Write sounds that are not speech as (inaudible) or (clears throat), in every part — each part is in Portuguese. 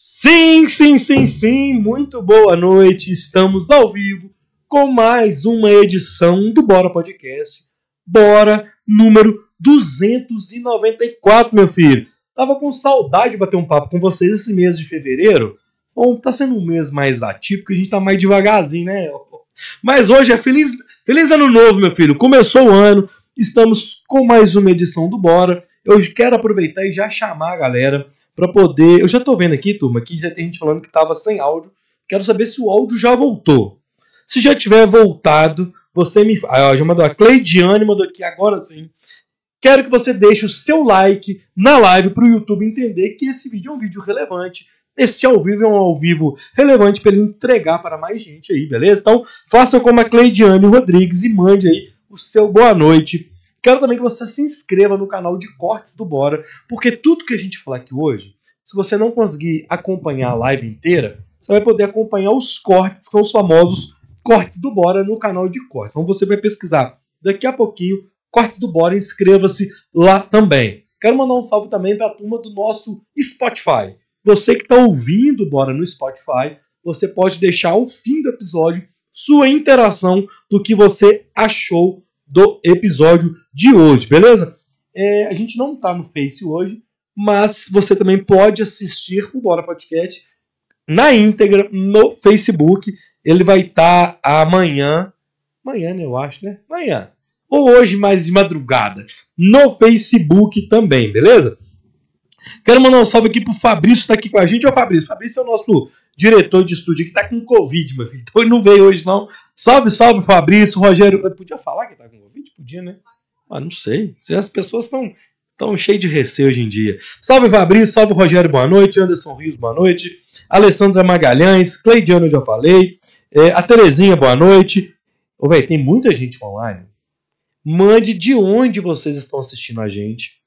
Sim, sim, sim, sim, muito boa noite. Estamos ao vivo com mais uma edição do Bora Podcast. Bora número 294, meu filho. Tava com saudade de bater um papo com vocês esse mês de fevereiro. Bom, tá sendo um mês mais atípico, a gente tá mais devagarzinho, né? Mas hoje é feliz, feliz ano novo, meu filho. Começou o ano, estamos com mais uma edição do Bora. Eu quero aproveitar e já chamar a galera para poder. Eu já tô vendo aqui, turma, que já tem gente falando que tava sem áudio. Quero saber se o áudio já voltou. Se já tiver voltado, você me. Ah, já mandou a Cleidiane, mandou aqui agora sim. Quero que você deixe o seu like na live para o YouTube entender que esse vídeo é um vídeo relevante. Esse ao vivo é um ao vivo relevante para ele entregar para mais gente aí, beleza? Então, faça como a Cleidiane Rodrigues e mande aí o seu boa noite Quero também que você se inscreva no canal de cortes do Bora, porque tudo que a gente falar aqui hoje, se você não conseguir acompanhar a live inteira, você vai poder acompanhar os cortes, que são os famosos cortes do Bora no canal de cortes. Então você vai pesquisar daqui a pouquinho cortes do Bora, inscreva-se lá também. Quero mandar um salve também para a turma do nosso Spotify. Você que está ouvindo o Bora no Spotify, você pode deixar ao fim do episódio sua interação do que você achou do episódio de hoje, beleza? É, a gente não tá no Face hoje, mas você também pode assistir o Bora Podcast na íntegra no Facebook. Ele vai estar tá amanhã, amanhã, né, eu acho, né? Amanhã. Ou hoje, mais de madrugada, no Facebook também, beleza? Quero mandar um salve aqui pro Fabrício, tá aqui com a gente. Ô Fabrício, Fabrício é o nosso diretor de estúdio que tá com Covid, meu filho. Então ele não veio hoje, não. Salve, salve, Fabrício, Rogério. Eu podia falar que tá com Covid? Podia, né? Ah, não sei. As pessoas estão tão cheias de receio hoje em dia. Salve, Fabrício, salve, Rogério, boa noite. Anderson Rios, boa noite. Alessandra Magalhães, Cleidiano, eu já falei. É, a Terezinha, boa noite. Ô, velho, tem muita gente online. Mande de onde vocês estão assistindo a gente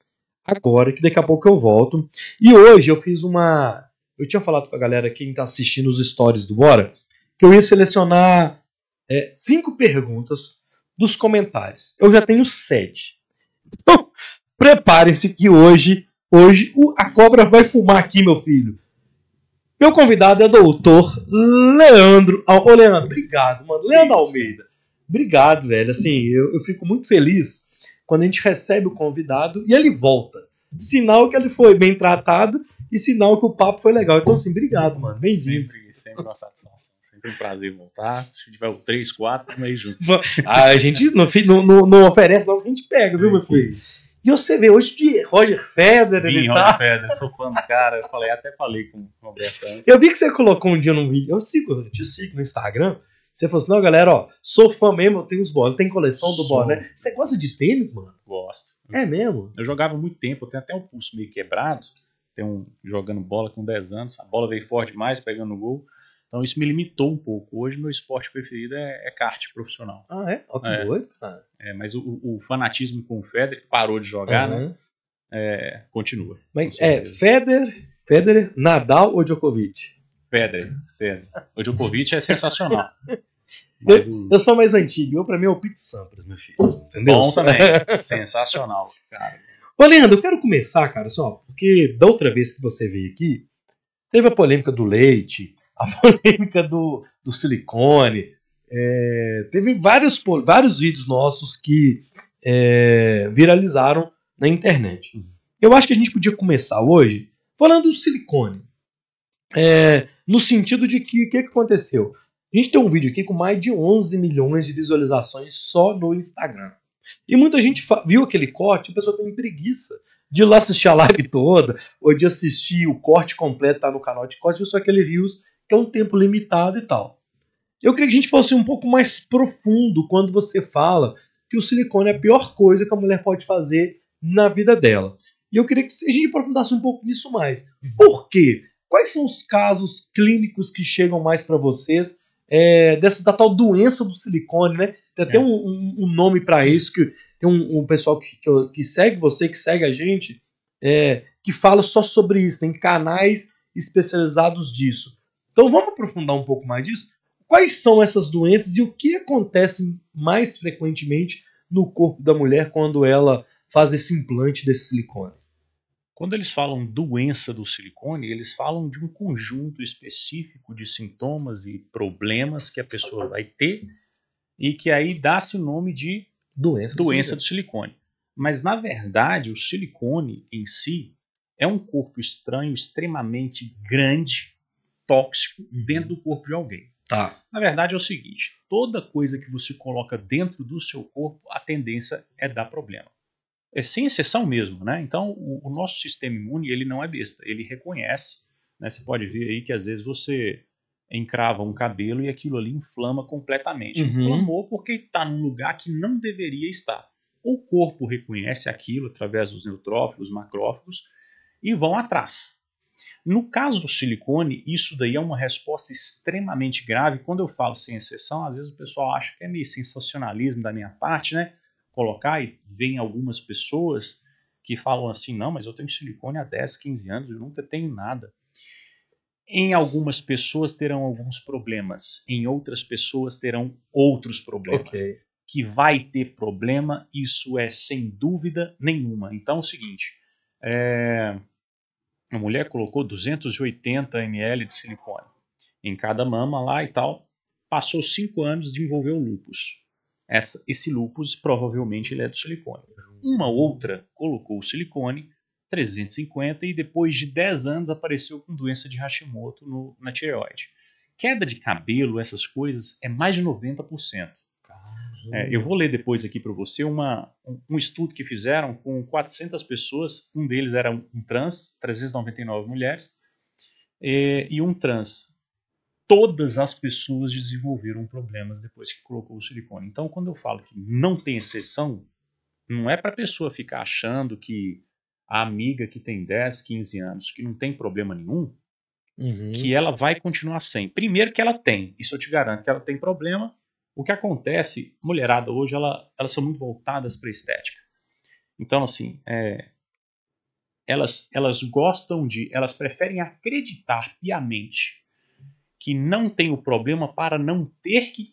agora, que daqui a pouco eu volto. E hoje eu fiz uma eu tinha falado pra galera, quem tá assistindo os stories do Bora, que eu ia selecionar é, cinco perguntas dos comentários. Eu já tenho sete. Então, (laughs) prepare-se que hoje, hoje a cobra vai fumar aqui, meu filho. Meu convidado é doutor Leandro. Ô, Leandro, obrigado, mano. Leandro Almeida. Obrigado, velho. Assim, eu, eu fico muito feliz quando a gente recebe o convidado e ele volta sinal que ele foi bem tratado e sinal que o papo foi legal. Então, assim, obrigado, mano. Bem-vindo. Sempre, sempre uma satisfação. Um prazer voltar. Se tiver o 3, 4, meio junto. (laughs) a gente não, não, não, oferece, não, que a gente pega, viu, você? E você vê hoje de Roger Federer. Sim, Roger tá... Federer, sou fã do cara. Eu falei, até falei com o Roberto antes. Eu vi que você colocou um dia num vídeo. Eu sigo, eu te sigo no Instagram. Você falou assim: não, galera, ó, sou fã mesmo, eu tenho os bolas, tem coleção do bola, né? Você gosta de tênis, mano? Gosto. É mesmo? Eu jogava muito tempo, eu tenho até o um pulso meio quebrado, tenho um, jogando bola com 10 anos, a bola veio forte demais, pegando no gol. Então isso me limitou um pouco. Hoje meu esporte preferido é, é kart profissional. Ah, é? Ó, que é, doido, cara. É, mas o, o, fanatismo com o Federer, que parou de jogar, uhum. né? É, continua. Mas é Federer, Federer, Nadal ou Djokovic? Federer, Federer. O Djokovic é sensacional. (laughs) Eu, eu, sou mais antigo, eu pra mim é o Pete Sampras, meu filho. Entendeu? Bom também. (laughs) sensacional, cara. Ô, Leandro, eu quero começar, cara, só, porque da outra vez que você veio aqui, teve a polêmica do leite, a (laughs) polêmica do, do silicone, é, teve vários, vários vídeos nossos que é, viralizaram na internet. Eu acho que a gente podia começar hoje falando do silicone. É, no sentido de que o que, que aconteceu? A gente tem um vídeo aqui com mais de 11 milhões de visualizações só no Instagram. E muita gente viu aquele corte a pessoa tem preguiça de ir lá assistir a live toda, ou de assistir o corte completo tá no canal de corte, viu só aquele Rios, que é um tempo limitado e tal. Eu queria que a gente fosse um pouco mais profundo quando você fala que o silicone é a pior coisa que a mulher pode fazer na vida dela. E eu queria que a gente aprofundasse um pouco nisso mais. Por quê? Quais são os casos clínicos que chegam mais para vocês é, dessa da tal doença do silicone, né? Tem até é. um, um, um, nome para isso que tem um, um pessoal que, que, que, segue você, que segue a gente, é, que fala só sobre isso. Tem canais especializados disso. Então vamos aprofundar um pouco mais disso. Quais são essas doenças e o que acontece mais frequentemente no corpo da mulher quando ela faz esse implante desse silicone? Quando eles falam doença do silicone, eles falam de um conjunto específico de sintomas e problemas que a pessoa vai ter e que aí dá-se o nome de Doença, doença do silicone. Mas na verdade, o silicone em si é um corpo estranho extremamente grande, tóxico, dentro do corpo de alguém. Tá. Na verdade é o seguinte: toda coisa que você coloca dentro do seu corpo, a tendência é dar problema. É sem exceção mesmo, né? Então o, o nosso sistema imune ele não é besta, ele reconhece. Né? Você pode ver aí que às vezes você encrava um cabelo e aquilo ali inflama completamente. Uhum. Inflamou porque está num lugar que não deveria estar. O corpo reconhece aquilo através dos neutrófilos, macrófagos e vão atrás. No caso do silicone, isso daí é uma resposta extremamente grave. Quando eu falo sem exceção, às vezes o pessoal acha que é meio sensacionalismo da minha parte, né? Colocar e vem algumas pessoas que falam assim: não, mas eu tenho silicone há 10, 15 anos, eu nunca tenho nada. Em algumas pessoas terão alguns problemas, em outras pessoas terão outros problemas. Ok. Que vai ter problema, isso é sem dúvida nenhuma. Então é o seguinte: é, a mulher colocou 280 ml de silicone em cada mama lá e tal. Passou cinco anos, desenvolveu lupus. Essa, esse lupus provavelmente ele é do silicone. Uma outra colocou o silicone 350 e depois de 10 anos apareceu com doença de Hashimoto no, na tireoide. Queda de cabelo, essas coisas, é mais de 90%. É, eu vou ler depois aqui para você uma, um, estudo que fizeram com 400 pessoas. Um deles era um, um trans, 399 mulheres, e, e um trans. Todas as pessoas desenvolveram problemas depois que colocou o silicone. Então, quando eu falo que não tem exceção, não é para a pessoa ficar achando que a amiga que tem 10, 15 anos, que não tem problema nenhum, Uhum. que ela vai continuar sem. Primeiro que ela tem, isso eu te garanto que ela tem problema. O que acontece, mulherada hoje, ela, elas são muito voltadas para estética. Então, assim, é, elas, elas gostam de, elas preferem acreditar piamente que não tem o problema para não ter que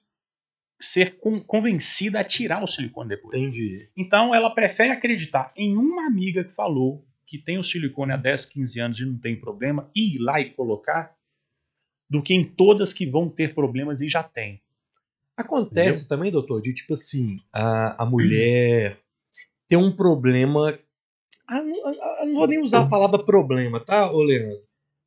ser con- convencida a tirar o silicone depois. Entendi. Então ela prefere acreditar em uma amiga que falou que tem o silicone há 10, 15 anos e não tem problema e ir lá e colocar, do que em todas que vão ter problemas e já tem. Acontece também, doutor, de tipo assim, a, a mulher ter um problema. Ah, não, ah, não vou nem usar a palavra problema, tá, ô Leandro?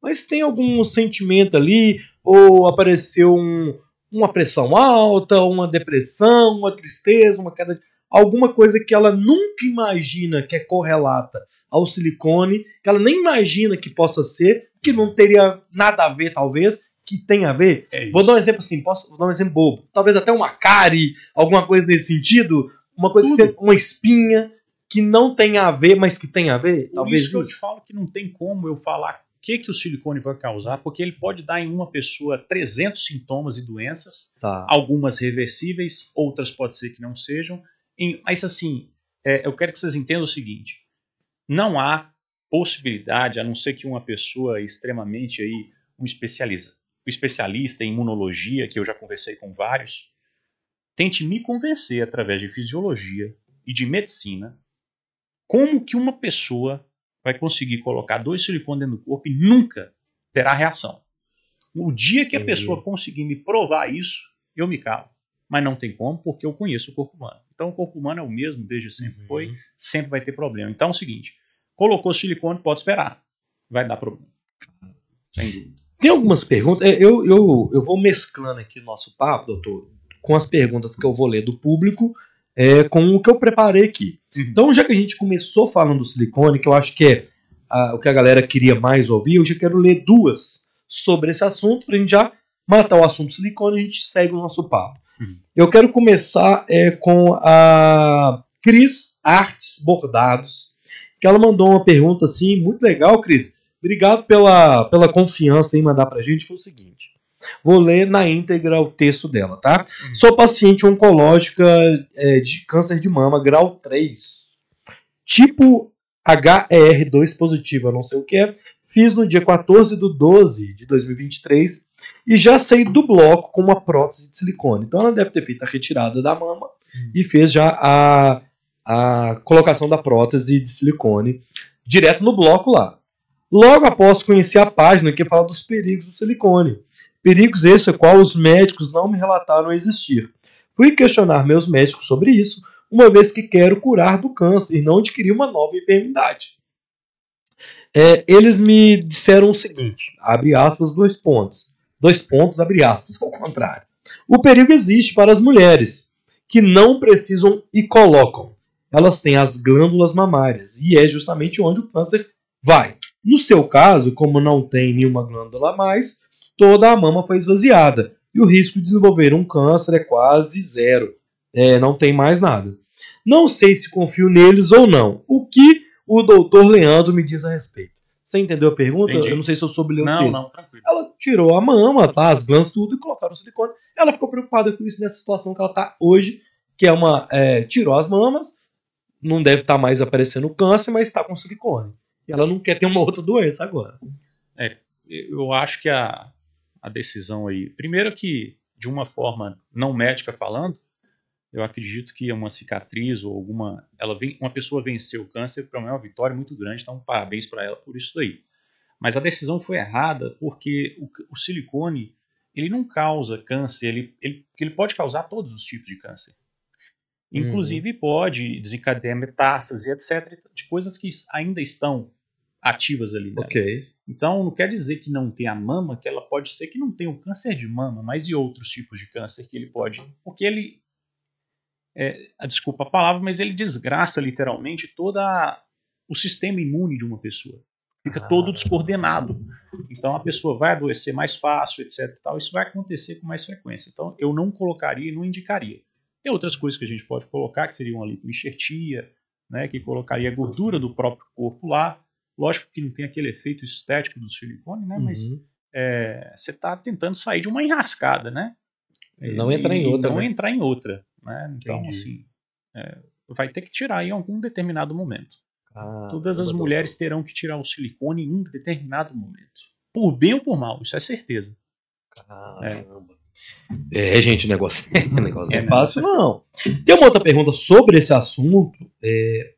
Mas tem algum sentimento ali, ou apareceu um- uma pressão alta, uma depressão, uma tristeza, uma queda de. Alguma coisa que ela nunca imagina que é correlata ao silicone, que ela nem imagina que possa ser, que não teria nada a ver, talvez, que tem a ver. É isso. Vou dar um exemplo assim, posso vou dar um exemplo bobo. Talvez até uma cárie, alguma coisa nesse sentido, uma coisa que tem uma espinha que não tem a ver, mas que tem a ver, Por talvez isso que eu te isso. falo que não tem como eu falar o que, que o silicone vai causar, porque ele pode dar em uma pessoa 300 sintomas e doenças, Tá. algumas reversíveis, outras pode ser que não sejam. Mas assim, é, eu quero que vocês entendam o seguinte: não há possibilidade, a não ser que uma pessoa extremamente aí, um especialista, especialista em imunologia, que eu já conversei com vários, tente me convencer através de fisiologia e de medicina como que uma pessoa vai conseguir colocar dois silicones dentro do corpo e nunca terá reação. O dia que a pessoa conseguir me provar isso, eu me calo. Mas não tem como, porque eu conheço o corpo humano. Então o corpo humano é o mesmo desde sempre Uhum. foi, sempre vai ter problema. Então é o seguinte, colocou silicone, pode esperar. Vai dar problema. Sem dúvida. Tem algumas perguntas. é, Eu, eu, eu vou mesclando aqui o nosso papo, doutor, com as perguntas que eu vou ler do público, é, com o que eu preparei aqui. Uhum. Então, já que a gente começou falando do silicone, que eu acho que é ah, o que a galera queria mais ouvir, eu já quero ler duas sobre esse assunto, pra gente já matar o assunto silicone e a gente segue o nosso papo. Uhum. Eu quero começar é, com a Cris Artes Bordados, que ela mandou uma pergunta assim, muito legal, Cris. Obrigado pela, pela confiança em mandar pra gente. Foi o seguinte: vou ler na íntegra o texto dela, tá? Uhum. Sou paciente oncológica é, de câncer de mama, grau 3. Tipo HER2 positivo, eu não sei o que é. Fiz no dia 14 de 12 de 2023 e já saí do bloco com uma prótese de silicone. Então ela deve ter feito a retirada da mama e fez já a, a colocação da prótese de silicone direto no bloco lá. Logo após conhecer a página que fala dos perigos do silicone. Perigos esses a qual os médicos não me relataram existir. Fui questionar meus médicos sobre isso, uma vez que quero curar do câncer e não adquirir uma nova enfermidade. É, eles me disseram o seguinte, abre aspas, dois pontos. Dois pontos, abre aspas, ao contrário. O perigo existe para as mulheres, que não precisam e colocam. Elas têm as glândulas mamárias, e é justamente onde o câncer vai. No seu caso, como não tem nenhuma glândula a mais, toda a mama foi esvaziada, e o risco de desenvolver um câncer é quase zero. É, não tem mais nada. Não sei se confio neles ou não. O que o doutor Leandro me diz a respeito. Você entendeu a pergunta? Entendi. Eu não sei se eu soube ler o Não, texto. não, tranquilo. Ela tirou a mama, tá, as glândulas, tudo, e colocaram o silicone. Ela ficou preocupada com isso nessa situação que ela tá hoje, que é uma. é, tirou as mamas, não deve estar mais aparecendo câncer, mas está com silicone. E ela não quer ter uma outra doença agora. eu acho que a, a decisão aí. Primeiro que, de uma forma não médica falando, eu acredito que uma cicatriz ou alguma. Ela vem, uma pessoa venceu o câncer, para mim é uma vitória muito grande, então parabéns para ela por isso daí. Mas a decisão foi errada porque o, o silicone ele não causa câncer, ele, ele, ele pode causar todos os tipos de câncer. Inclusive pode desencadear metástase, etc., de coisas que ainda estão ativas ali. né? Ok. Então, não quer dizer que não tem a mama, que ela pode ser que não tenha o câncer de mama, mas e outros tipos de câncer que ele pode. Porque ele. É, a- desculpa a palavra, mas ele desgraça literalmente toda o sistema imune de uma pessoa. Fica Ah. todo descoordenado. Então a pessoa vai adoecer mais fácil, etc. Tal. Isso vai acontecer com mais frequência. Então eu não colocaria e não indicaria. Tem outras coisas que a gente pode colocar, que seriam ali enxertia, né, que colocaria a gordura do próprio corpo lá. Lógico que não tem aquele efeito estético do silicone, né? Mas Uhum. é, você está tentando sair de uma enrascada, né? E não entrar em outra, Não né? entrar em outra, né? Então, Entendi. assim, é, vai ter que tirar em algum determinado momento. Ah, Todas as mulheres terão que tirar o silicone em um determinado momento. Por bem ou por mal, isso é certeza. Caramba. É, gente, o negócio, (laughs) o negócio não É, é né? fácil, não. Tem uma outra pergunta sobre esse assunto. é-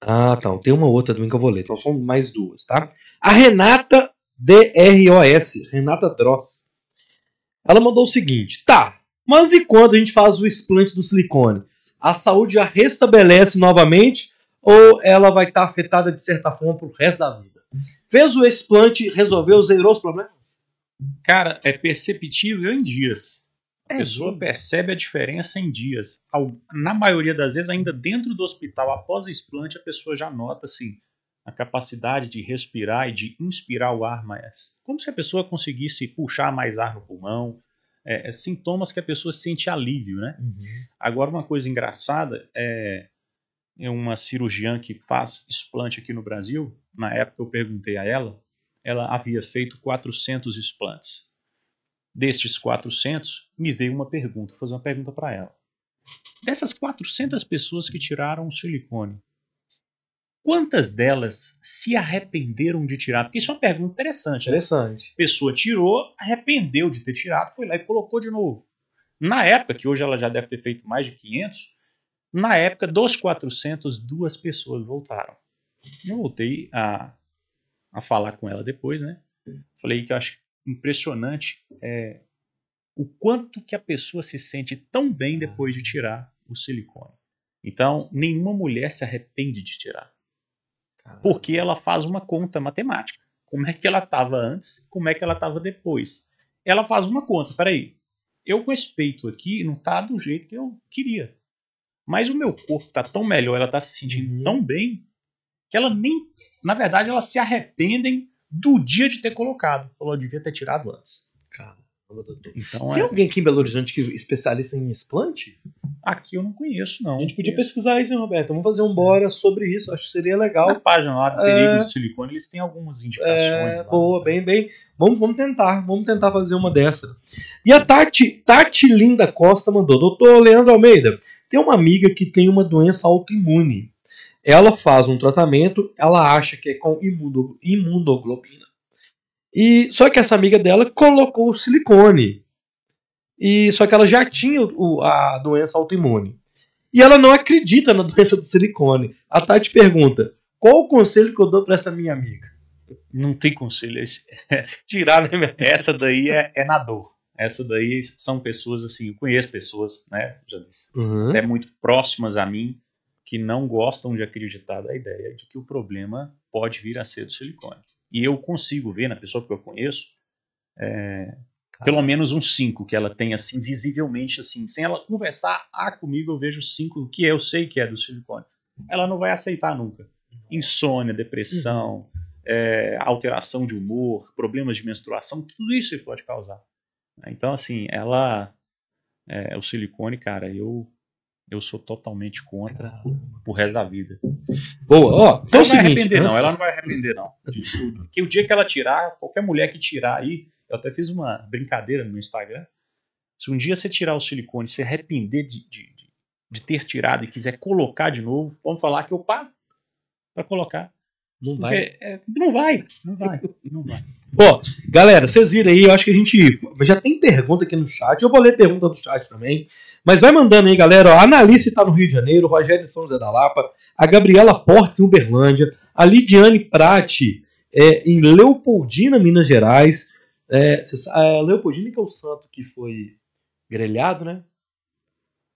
Ah, tá. Tem uma outra também que eu vou ler. Então são mais duas, tá? A Renata DROS, Renata Dross. Ela mandou o seguinte: tá, mas e quando a gente faz o explante do silicone? A saúde já restabelece novamente ou ela vai estar afetada de certa forma pro resto da vida? Fez o explante, resolveu, zerou os problemas? Cara, é perceptível em dias. A É pessoa mesmo? percebe a diferença em dias. Na maioria das vezes, ainda dentro do hospital, após o explante, a pessoa já nota assim, a capacidade de respirar e de inspirar o ar mais. Como se a pessoa conseguisse puxar mais ar no pulmão. É, é sintomas que a pessoa sente alívio, né? Agora, uma coisa engraçada é, é uma cirurgiã que faz explante aqui no Brasil. Na época eu perguntei a ela, ela havia feito 400 explantes. Destes 400, me veio uma pergunta, vou fazer uma pergunta para ela. Dessas 400 pessoas que tiraram o silicone, quantas delas se arrependeram de tirar? Porque isso é uma pergunta interessante. né? Interessante. A pessoa tirou, arrependeu de ter tirado, foi lá e colocou de novo. Na época, que hoje ela já deve ter feito mais de 500, na época dos 400, duas pessoas voltaram. Eu voltei a, a falar com ela depois, né? Falei que eu acho impressionante é, o quanto que a pessoa se sente tão bem depois de tirar o silicone. Então, nenhuma mulher se arrepende de tirar porque ela faz uma conta matemática. Como é que ela estava antes, como é que ela estava depois. Ela faz uma conta, peraí, eu com esse peito aqui não tá do jeito que eu queria. Mas o meu corpo tá tão melhor, ela tá se sentindo Uhum. tão bem, que ela nem, na verdade, elas se arrependem do dia de ter colocado. Falou, eu devia ter tirado antes. Caramba, doutor. Então, Tem é, alguém aqui em Belo Horizonte que é especialista em explante? aqui eu não conheço, não. A gente podia Conheço. pesquisar isso, hein, Roberto? Vamos fazer um bora sobre isso. Acho que seria Na legal. página lá do É. Perigo de Silicone, eles têm algumas indicações. É, lá. boa, bem, bem. Vamos, vamos tentar, vamos tentar fazer uma dessa. E a Tati, Tati Linda Costa mandou: Doutor Leandro Almeida, tem uma amiga que tem uma doença autoimune. Ela faz um tratamento, ela acha que é com imuno- imunoglobina. E só que essa amiga dela colocou o silicone. E só que ela já tinha o- a doença autoimune. E ela não acredita na doença do silicone. A Tati pergunta: Qual o conselho que eu dou pra essa minha amiga? Não tem conselho. Tirar, né, minha Essa daí é, é na dor. Essa daí são pessoas assim, eu conheço pessoas, né? Já disse, Uhum. até muito próximas a mim, que não gostam de acreditar da ideia de que o problema pode vir a ser do silicone. E eu consigo ver na pessoa que eu conheço, é, pelo menos uns cinco que ela tem assim, visivelmente assim, sem ela conversar ah, comigo, eu vejo cinco que eu sei que é do silicone. Ela não vai aceitar nunca. Insônia, depressão, é, alteração de humor, problemas de menstruação, tudo isso ele pode causar. Então, assim, ela. é, o silicone, cara, eu eu sou totalmente contra pro resto da vida. Boa, ó. Então é Ela o não vai seguinte. arrepender, né? não. Ela não vai arrepender, não. Porque o dia que ela tirar, qualquer mulher que tirar aí, eu até fiz uma brincadeira no meu Instagram. Se um dia você tirar o silicone e se arrepender de, de, de- de ter tirado e quiser colocar de novo, vamos falar que eu pago pra colocar. Não vai. É, não vai, não vai, não vai. Ó, galera, vocês viram aí, eu acho que a gente já tem pergunta aqui no chat. Eu vou ler pergunta do chat também. Mas vai mandando aí, galera. Ó, a Analice tá no Rio de Janeiro, o Rogério de São José da Lapa, a Gabriela Portes em Uberlândia, a Lidiane Prati é, em Leopoldina, Minas Gerais. É, cê a Leopoldina que é o santo que foi grelhado, né?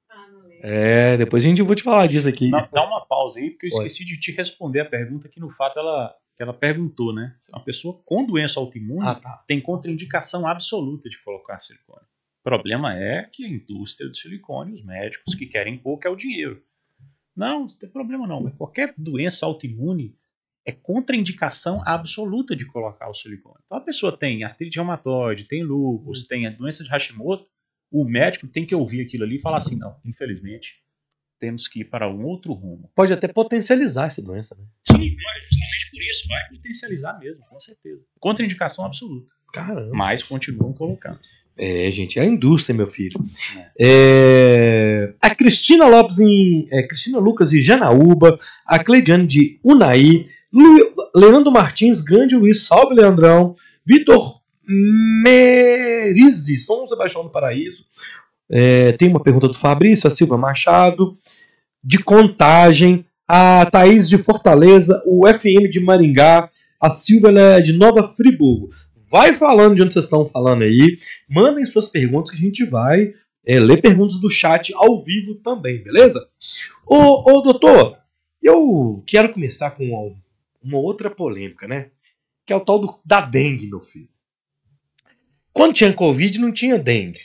Ah, não lembro. É, depois a gente vou te falar disso aqui. Dá, dá uma pausa aí, porque eu Pode. esqueci de te responder a pergunta que no fato ela, que ela perguntou, né? Se uma pessoa com doença autoimune Ah, tá. tem contraindicação absoluta de colocar silicone. O problema é que a indústria do silicone, os médicos que querem pouco é o dinheiro. Não, não tem problema não. Mas qualquer doença autoimune é contraindicação absoluta de colocar o silicone. Então a pessoa tem artrite reumatoide, tem lúpus, tem a doença de Hashimoto, o médico tem que ouvir aquilo ali e falar assim, não, infelizmente, temos que ir para um outro rumo. Pode até potencializar essa doença, né? Sim, mas justamente por isso vai potencializar mesmo, com certeza. Contraindicação absoluta. Caramba. Mas continuam colocando. É, gente, é a indústria, meu filho. É, a Cristina Lopes em. é, Cristina Lucas de Janaúba, a Cleidiane de Unai, Lu- Leandro Martins, grande Luiz, salve Leandrão, Vitor Merizzi, São Sebastião do Paraíso. É, tem uma pergunta do Fabrício, a Silva Machado, de Contagem, a Thaís de Fortaleza, o FM de Maringá, a Silva é de Nova Friburgo. Vai falando de onde vocês estão falando aí. Mandem suas perguntas que a gente vai é, ler perguntas do chat ao vivo também, beleza? Ô, ô doutor, eu quero começar com uma, uma outra polêmica, né? Que é o tal do, da dengue, meu filho. Quando tinha Covid, não tinha dengue.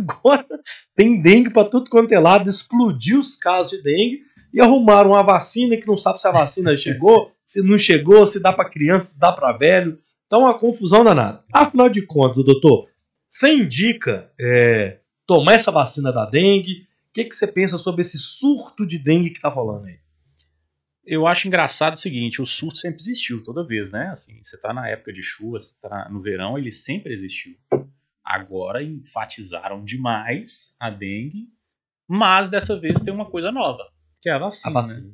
Agora tem dengue pra tudo quanto é lado, explodiu os casos de dengue e arrumaram uma vacina que não sabe se a vacina (laughs) chegou, se não chegou, se dá pra criança, se dá pra velho. Então, uma confusão danada. Afinal de contas, doutor, você indica é, tomar essa vacina da dengue? O que, que você pensa sobre esse surto de dengue que tá rolando aí? Eu acho engraçado o seguinte, o surto sempre existiu, toda vez, né? Assim, você tá na época de chuva, você tá no verão, ele sempre existiu. Agora enfatizaram demais a dengue, mas dessa vez tem uma coisa nova, que é a vacina. né?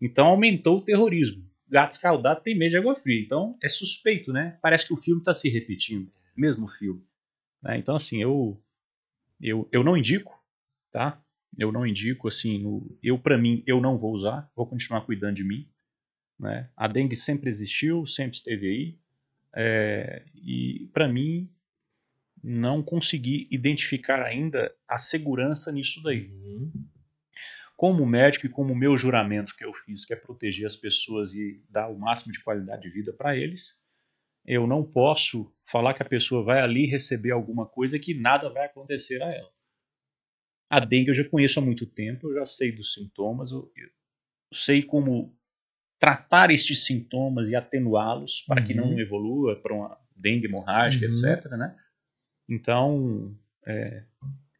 Então aumentou o terrorismo. Gato escaldado tem medo de água fria. Então é suspeito, né? Parece que o filme está se repetindo. Mesmo filme. né? Então, assim, eu, eu, eu não indico, tá? Eu não indico, assim, no, eu para mim, eu não vou usar. Vou continuar cuidando de mim. Né? A dengue sempre existiu, sempre esteve aí. é, e para mim, não consegui identificar ainda a segurança nisso daí como médico e como meu juramento que eu fiz, que é proteger as pessoas e dar o máximo de qualidade de vida para eles, eu não posso falar que a pessoa vai ali receber alguma coisa que nada vai acontecer a ela. A dengue eu já conheço há muito tempo, eu já sei dos sintomas, eu, eu sei como tratar estes sintomas e atenuá-los para que não Uhum. evolua para uma dengue hemorrágica, Uhum. etc. Né? Então, é,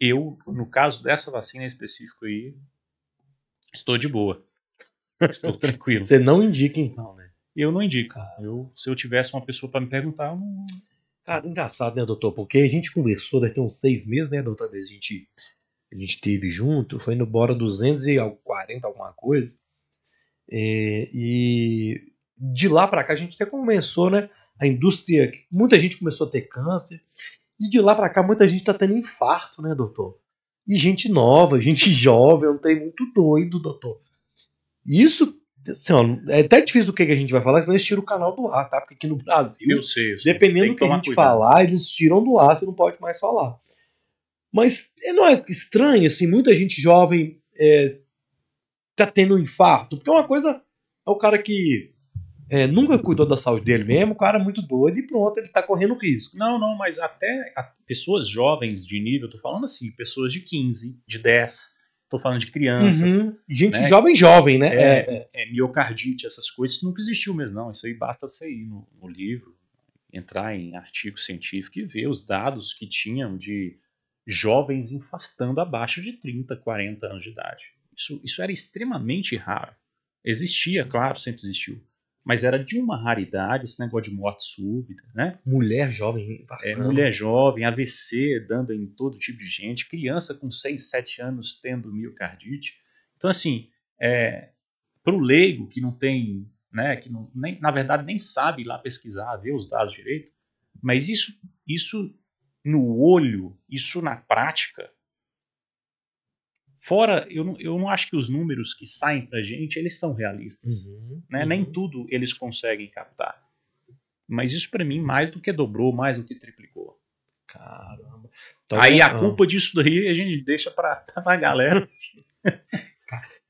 eu, no caso dessa vacina em específico aí, estou de boa. Estou (laughs) tranquilo. Você não indica, então, né? Eu não indico. Eu, se eu tivesse uma pessoa para me perguntar, eu não. Cara, engraçado, né, doutor? Porque a gente conversou, deve ter uns seis meses, né, da outra vez a gente, a gente teve junto, foi no Bora 240 alguma coisa. É, e de lá pra cá a gente até começou, né? A indústria, muita gente começou a ter câncer. E de lá pra cá muita gente tá tendo infarto, né, doutor? E gente nova, (laughs) gente jovem, é um trem muito doido, doutor. Isso assim, ó, é até difícil do que que a gente vai falar, senão eles tiram o canal do ar, tá? Porque aqui no Brasil, Eu sei. eu sei. dependendo do que a tomar gente cuidado. falar, eles tiram do ar, você não pode mais falar. Mas é, não é estranho, assim, muita gente jovem é, tá tendo um infarto, porque uma coisa é o cara que é, nunca cuidou da saúde dele mesmo, o cara é muito doido e pronto, ele tá correndo risco. Não, não, mas até pessoas jovens de nível, tô falando assim, pessoas de 15, de 10, tô falando de crianças, Uhum. Gente né? jovem, jovem, né? É. É, é, miocardite, essas coisas, isso nunca existiu mesmo, não. Isso aí basta você ir no, no livro, entrar em artigo científico e ver os dados que tinham de jovens infartando abaixo de 30, 40 anos de idade. Isso, isso era extremamente raro. Existia, claro, sempre existiu. Mas era de uma raridade esse negócio de morte súbita, né? mulher jovem. É, mulher jovem, AVC dando em todo tipo de gente, criança com 6, 7 anos tendo miocardite. Então, assim, é, para o leigo que não tem, né, que não, nem, na verdade nem sabe ir lá pesquisar, ver os dados direito, mas isso, isso no olho, isso na prática, fora, eu não, eu não acho que os números que saem para gente, eles são realistas Uhum, né? uhum. Nem tudo eles conseguem captar. Mas isso para mim mais do que dobrou, mais do que triplicou. Caramba. Então, Aí a ah, culpa disso daí a gente deixa pra, (laughs) pra galera.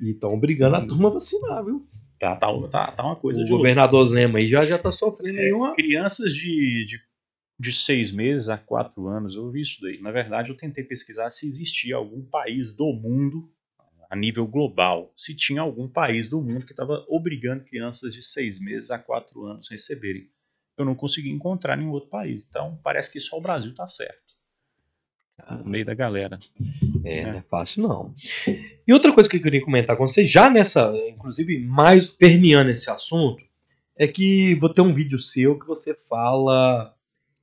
E estão obrigando a turma a vacinar, viu? Tá, tá, tá, tá uma coisa o de louco. governador Zema aí já, já tá sofrendo aí uma. Crianças de, de, de seis meses a quatro anos, eu vi isso daí. Na verdade, eu tentei pesquisar se existia algum país do mundo, a nível global, se tinha algum país do mundo que estava obrigando crianças de seis meses a quatro anos a receberem. Eu não consegui encontrar nenhum outro país. Então, parece que só o Brasil tá certo. No meio da galera. É, não é fácil não. E outra coisa que eu queria comentar com você, já nessa, inclusive mais permeando esse assunto, é que vou ter um vídeo seu que você fala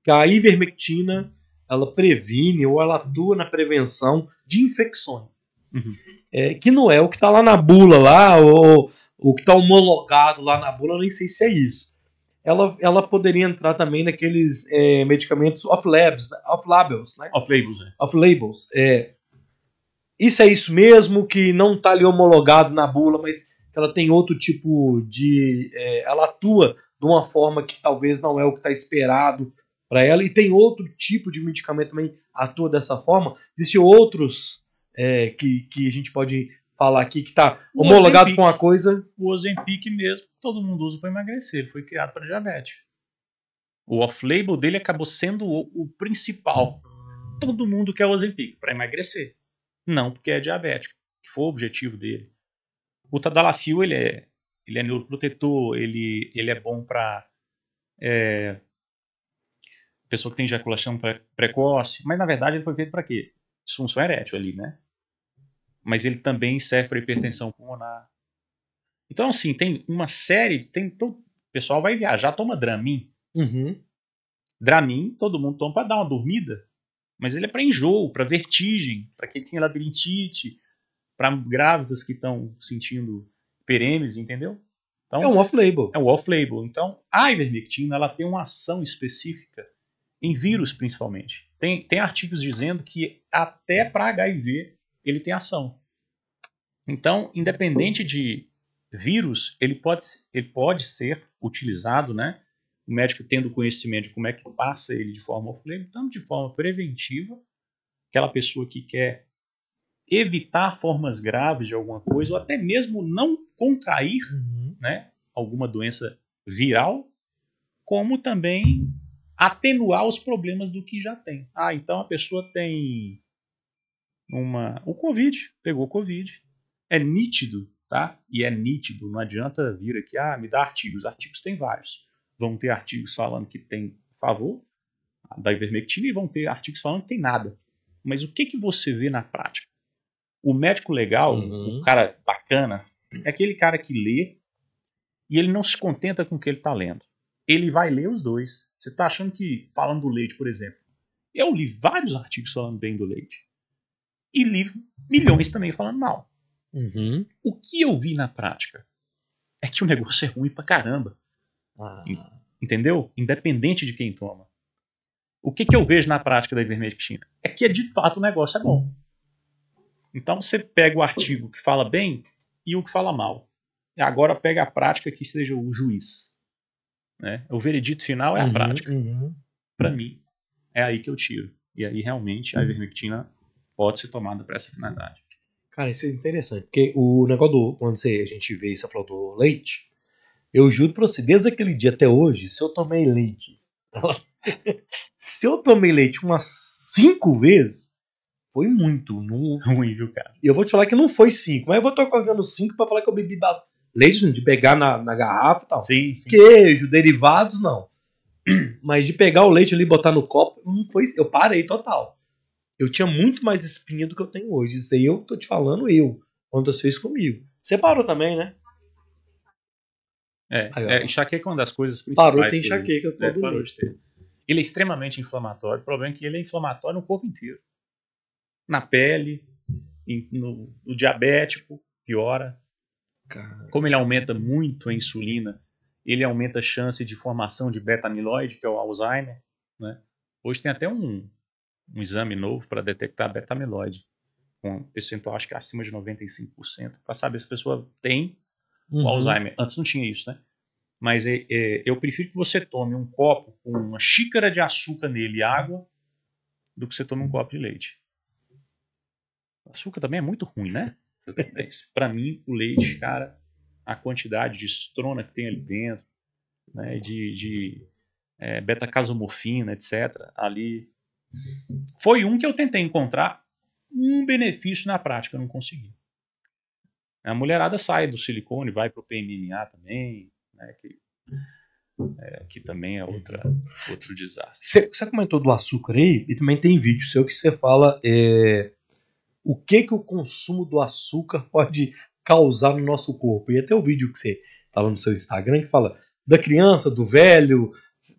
que a ivermectina ela previne ou ela atua na prevenção de infecções. Uhum. É, que não é o que está lá na bula lá, ou o que está homologado lá na bula, eu nem sei se é isso. Ela, ela poderia entrar também naqueles é, medicamentos off-labs, off-labels, né? Off-labels, né? off-labels. É, isso é isso mesmo, que não está ali homologado na bula, mas que ela tem outro tipo de. é, ela atua de uma forma que talvez não é o que está esperado para ela, e tem outro tipo de medicamento também atua dessa forma. Existem outros é, que, que a gente pode falar aqui que está homologado Ozempic. com uma coisa. O Ozempic mesmo, todo mundo usa para emagrecer. Ele foi criado para diabetes. O off-label dele acabou sendo o, o principal. Todo mundo quer o Ozempic para emagrecer. Não porque é diabético, que foi o objetivo dele. O Tadalafil, ele é, ele é neuroprotetor, ele, ele é bom para pessoa que tem ejaculação pre- precoce, mas na verdade ele foi feito para quê? Disfunção erétil ali, né? Mas ele também serve para hipertensão pulmonar. Então, assim, tem uma série. Tem todo, o pessoal vai viajar, toma Dramin. Uhum. Dramin, todo mundo toma para dar uma dormida. Mas ele é para enjoo, para vertigem, para quem tem labirintite, para grávidas que estão sentindo perêmese, entendeu? Então, É um off-label. é o off-label. Então, a ivermectina ela tem uma ação específica em vírus, principalmente. Tem, tem artigos dizendo que até para HIV ele tem ação. Então, independente de vírus, ele pode, ele pode ser utilizado, né? O médico tendo conhecimento de como é que passa ele de forma tanto de forma preventiva, aquela pessoa que quer evitar formas graves de alguma coisa, ou até mesmo não contrair Uhum. né, alguma doença viral, como também atenuar os problemas do que já tem. Ah, então a pessoa tem uma o COVID, pegou Covid. É nítido, tá? E é nítido, não adianta vir aqui, ah, me dá artigos. Artigos tem vários. Vão ter artigos falando que tem favor da ivermectina e vão ter artigos falando que tem nada. Mas o que que você vê na prática? O médico legal, Uhum. o cara bacana, é aquele cara que lê e ele não se contenta com o que ele está lendo. Ele vai ler os dois. Você está achando que, falando do leite, por exemplo, eu li vários artigos falando bem do leite. E li milhões também falando mal. Uhum. O que eu vi na prática é que o negócio é ruim pra caramba. Ah. Entendeu? Independente de quem toma. O que, que eu vejo na prática da ivermectina? É que de fato o negócio é bom. Então você pega o artigo que fala bem e o que fala mal. Agora pega a prática que seja o juiz. Né? O veredito final é a Uhum, prática. uhum. Para mim, é aí que eu tiro. E aí realmente a ivermectina pode ser tomada para essa finalidade. Cara, isso é interessante, porque o negócio do. Quando você, a gente vê isso, falou do leite, eu juro pra você, desde aquele dia até hoje, se eu tomei leite. (laughs) se eu tomei leite umas cinco vezes, foi muito. Não, (laughs) Ruim, viu, cara? E eu vou te falar que não foi cinco, mas eu vou estar colocando cinco pra falar que eu bebi bastante. Leite de pegar na, na garrafa e tal. Sim, sim. Queijo, derivados, não. (clears throat) Mas de pegar o leite ali e botar no copo, não foi. Eu parei total. Eu tinha muito mais espinha do que eu tenho hoje. Isso aí eu tô te falando eu. Quando você fez comigo. Você parou também, né? É, Aí, é, enxaqueca é uma das coisas principais. Parou, tem que- enxaqueca É, todo parou de ter. Ele é extremamente inflamatório. O problema é que ele é inflamatório no corpo inteiro. Na pele, no, no diabético, piora. Cara, Como ele aumenta muito a insulina, ele aumenta a chance de formação de beta-amiloide, que é o Alzheimer. Né? Hoje tem até um, um exame novo para detectar beta-amiloide, com um percentual acho que acima de 95%, para saber se a pessoa tem Uhum. o Alzheimer. Antes não tinha isso, né? Mas é, é, eu prefiro que você tome um copo com uma xícara de açúcar nele e água do que você tome um copo de leite. O açúcar também é muito ruim, né? Para mim, o leite, cara, a quantidade de estrona que tem ali dentro, né, de, de é, beta-casomorfina, etc., ali. Foi um que eu tentei encontrar um benefício na prática, eu não consegui. A mulherada sai do silicone, vai para o PMMA também, né, que, é, que também é outra, outro desastre. Você, você comentou do açúcar aí, e também tem vídeo seu que você fala é, o que, que o consumo do açúcar (laughs) pode causar no nosso corpo. E até o vídeo que você fala no seu Instagram que fala da criança, do velho,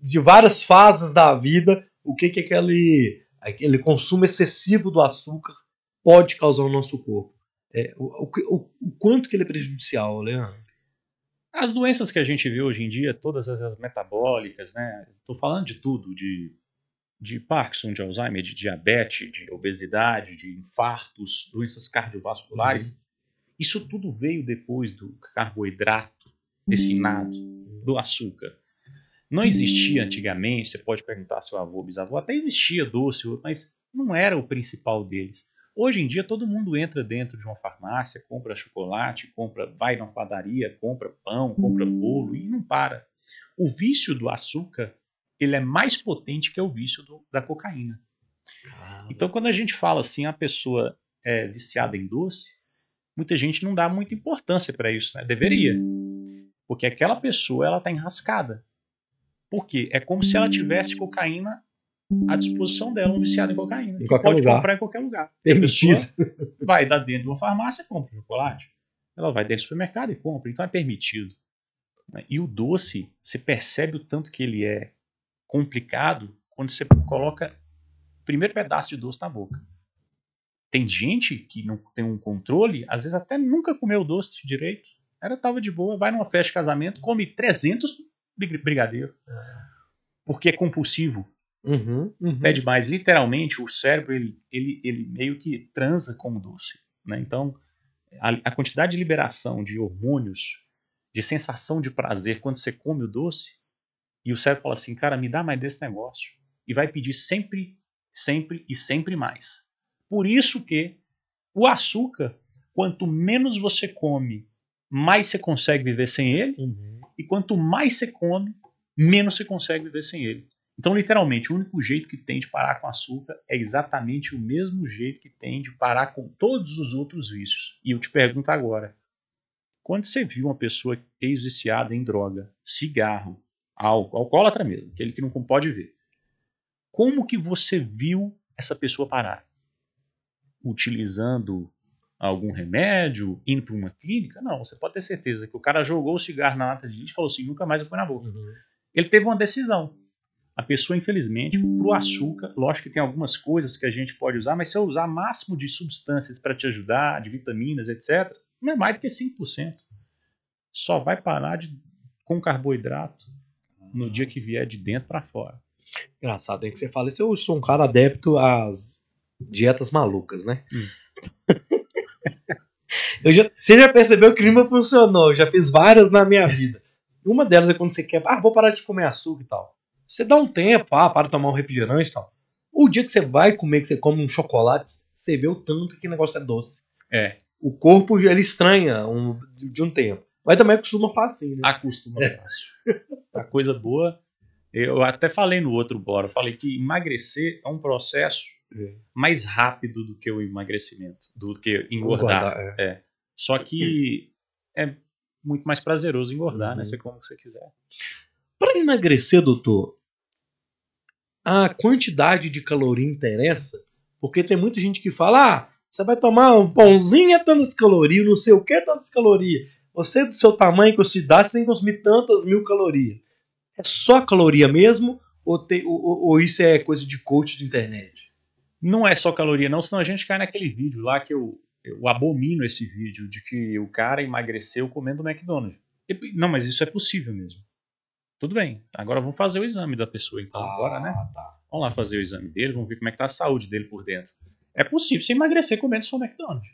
de várias fases da vida, o que, que aquele, aquele consumo excessivo do açúcar pode causar no nosso corpo. É, o, o- o quanto que ele é prejudicial, Leandro? As doenças que a gente vê hoje em dia, todas as metabólicas, né? Estou falando de tudo, de, de Parkinson, de Alzheimer, de diabetes, de obesidade, de infartos, doenças cardiovasculares. Isso tudo veio depois do carboidrato refinado, do açúcar. Não existia antigamente, você pode perguntar seu avô, bisavô, até existia doce, mas não era o principal deles. Hoje em dia todo mundo entra dentro de uma farmácia, compra chocolate, compra, vai na padaria, compra pão, compra bolo e não para. O vício do açúcar, ele é mais potente que o vício do- da cocaína. Então quando a gente fala assim, a pessoa é viciada em doce, muita gente não dá muita importância para isso, né? Deveria. Porque aquela pessoa, ela tá enrascada. Por quê? É como se ela tivesse cocaína à disposição dela, um viciado em cocaína. qualquer pode lugar. comprar em qualquer lugar. Permitido. Vai dar dentro de uma farmácia e compra chocolate. Ela vai dentro do supermercado e compra. Então é permitido. E o doce, você percebe o tanto que ele é complicado quando você coloca o primeiro pedaço de doce na boca. Tem gente que não tem um controle, às vezes até nunca comeu doce direito. Era tava de boa, vai numa festa de casamento, come 300 brig- brigadeiro. Porque é compulsivo Uhum, uhum. pede mais. Literalmente, o cérebro ele, ele, ele meio que transa com o doce. Né? Então, a, a quantidade de liberação de hormônios, de sensação de prazer quando você come o doce, e o cérebro fala assim, cara, me dá mais desse negócio. E vai pedir sempre, sempre e sempre mais. Por isso que o açúcar, quanto menos você come, mais você consegue viver sem ele, Uhum. e quanto mais você come, menos você consegue viver sem ele. Então, literalmente, o único jeito que tem de parar com açúcar é exatamente o mesmo jeito que tem de parar com todos os outros vícios. E eu te pergunto agora: quando você viu uma pessoa ex-viciada em droga, cigarro, álcool, alcoólatra mesmo, aquele que não pode ver, como que você viu essa pessoa parar? Utilizando algum remédio, indo para uma clínica? Não, você pode ter certeza que o cara jogou o cigarro na lata de lixo e falou assim: nunca mais eu põe na boca Uhum. ele teve uma decisão. A pessoa, infelizmente, pro açúcar, lógico que tem algumas coisas que a gente pode usar, mas se eu usar máximo de substâncias para te ajudar, de vitaminas, etc., não é mais do que 5%. Só vai parar de, com carboidrato no dia que vier de dentro para fora. Engraçado, é que você fala isso. Eu sou um cara adepto às dietas malucas, né? Hum. (laughs) Eu já, você já percebeu que nenhuma funcionou, eu já fiz várias na minha vida. Uma delas é quando você quer, ah, vou parar de comer açúcar e tal. Você dá um tempo, ah, para de tomar um refrigerante e tal. O dia que você vai comer, que você come um chocolate, você vê o tanto que o negócio é doce. É, O corpo, ele estranha um- de um tempo. Mas também acostuma facinho, né? acostuma fácil. A coisa boa. Eu até falei no outro bora, falei que emagrecer é um processo É. mais rápido do que o emagrecimento, do que engordar. é. Só que é muito mais prazeroso engordar, né? Uhum. Você come o que você quiser. Para emagrecer, doutor, a quantidade de caloria interessa? Porque tem muita gente que fala: ah, você vai tomar um pãozinho é tantas calorias, não sei o que é tantas calorias. Você, do seu tamanho, a sua idade, você tem que consumir tantas mil calorias. É só caloria mesmo? Ou, tem- ou- ou- isso é coisa de coach de internet? Não é só caloria, não, senão a gente cai naquele vídeo lá que eu, eu abomino esse vídeo de que o cara emagreceu comendo McDonald's. Não, mas isso é possível mesmo. Tudo bem. Agora vamos fazer o exame da pessoa, então. Bora, né? tá. Vamos lá fazer o exame dele, vamos ver como é que tá a saúde dele por dentro. É possível você emagrecer comendo só McDonald's.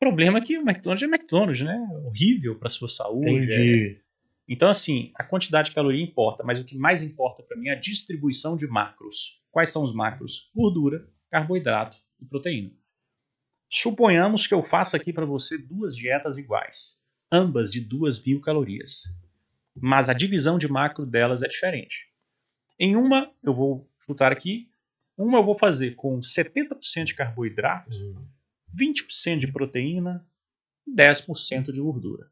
O problema é que o McDonald's é McDonald's, né? É horrível para sua saúde. é- Entendi. Então, assim, a quantidade de caloria importa, mas o que mais importa para mim é a distribuição de macros. Quais são os macros? Gordura, carboidrato e proteína. Suponhamos que eu faça aqui para você duas dietas iguais, ambas de 2 mil calorias. Mas a divisão de macro delas é diferente. Em uma, eu vou chutar aqui, uma eu vou fazer com 70% de carboidrato, 20% de proteína, 10% de gordura.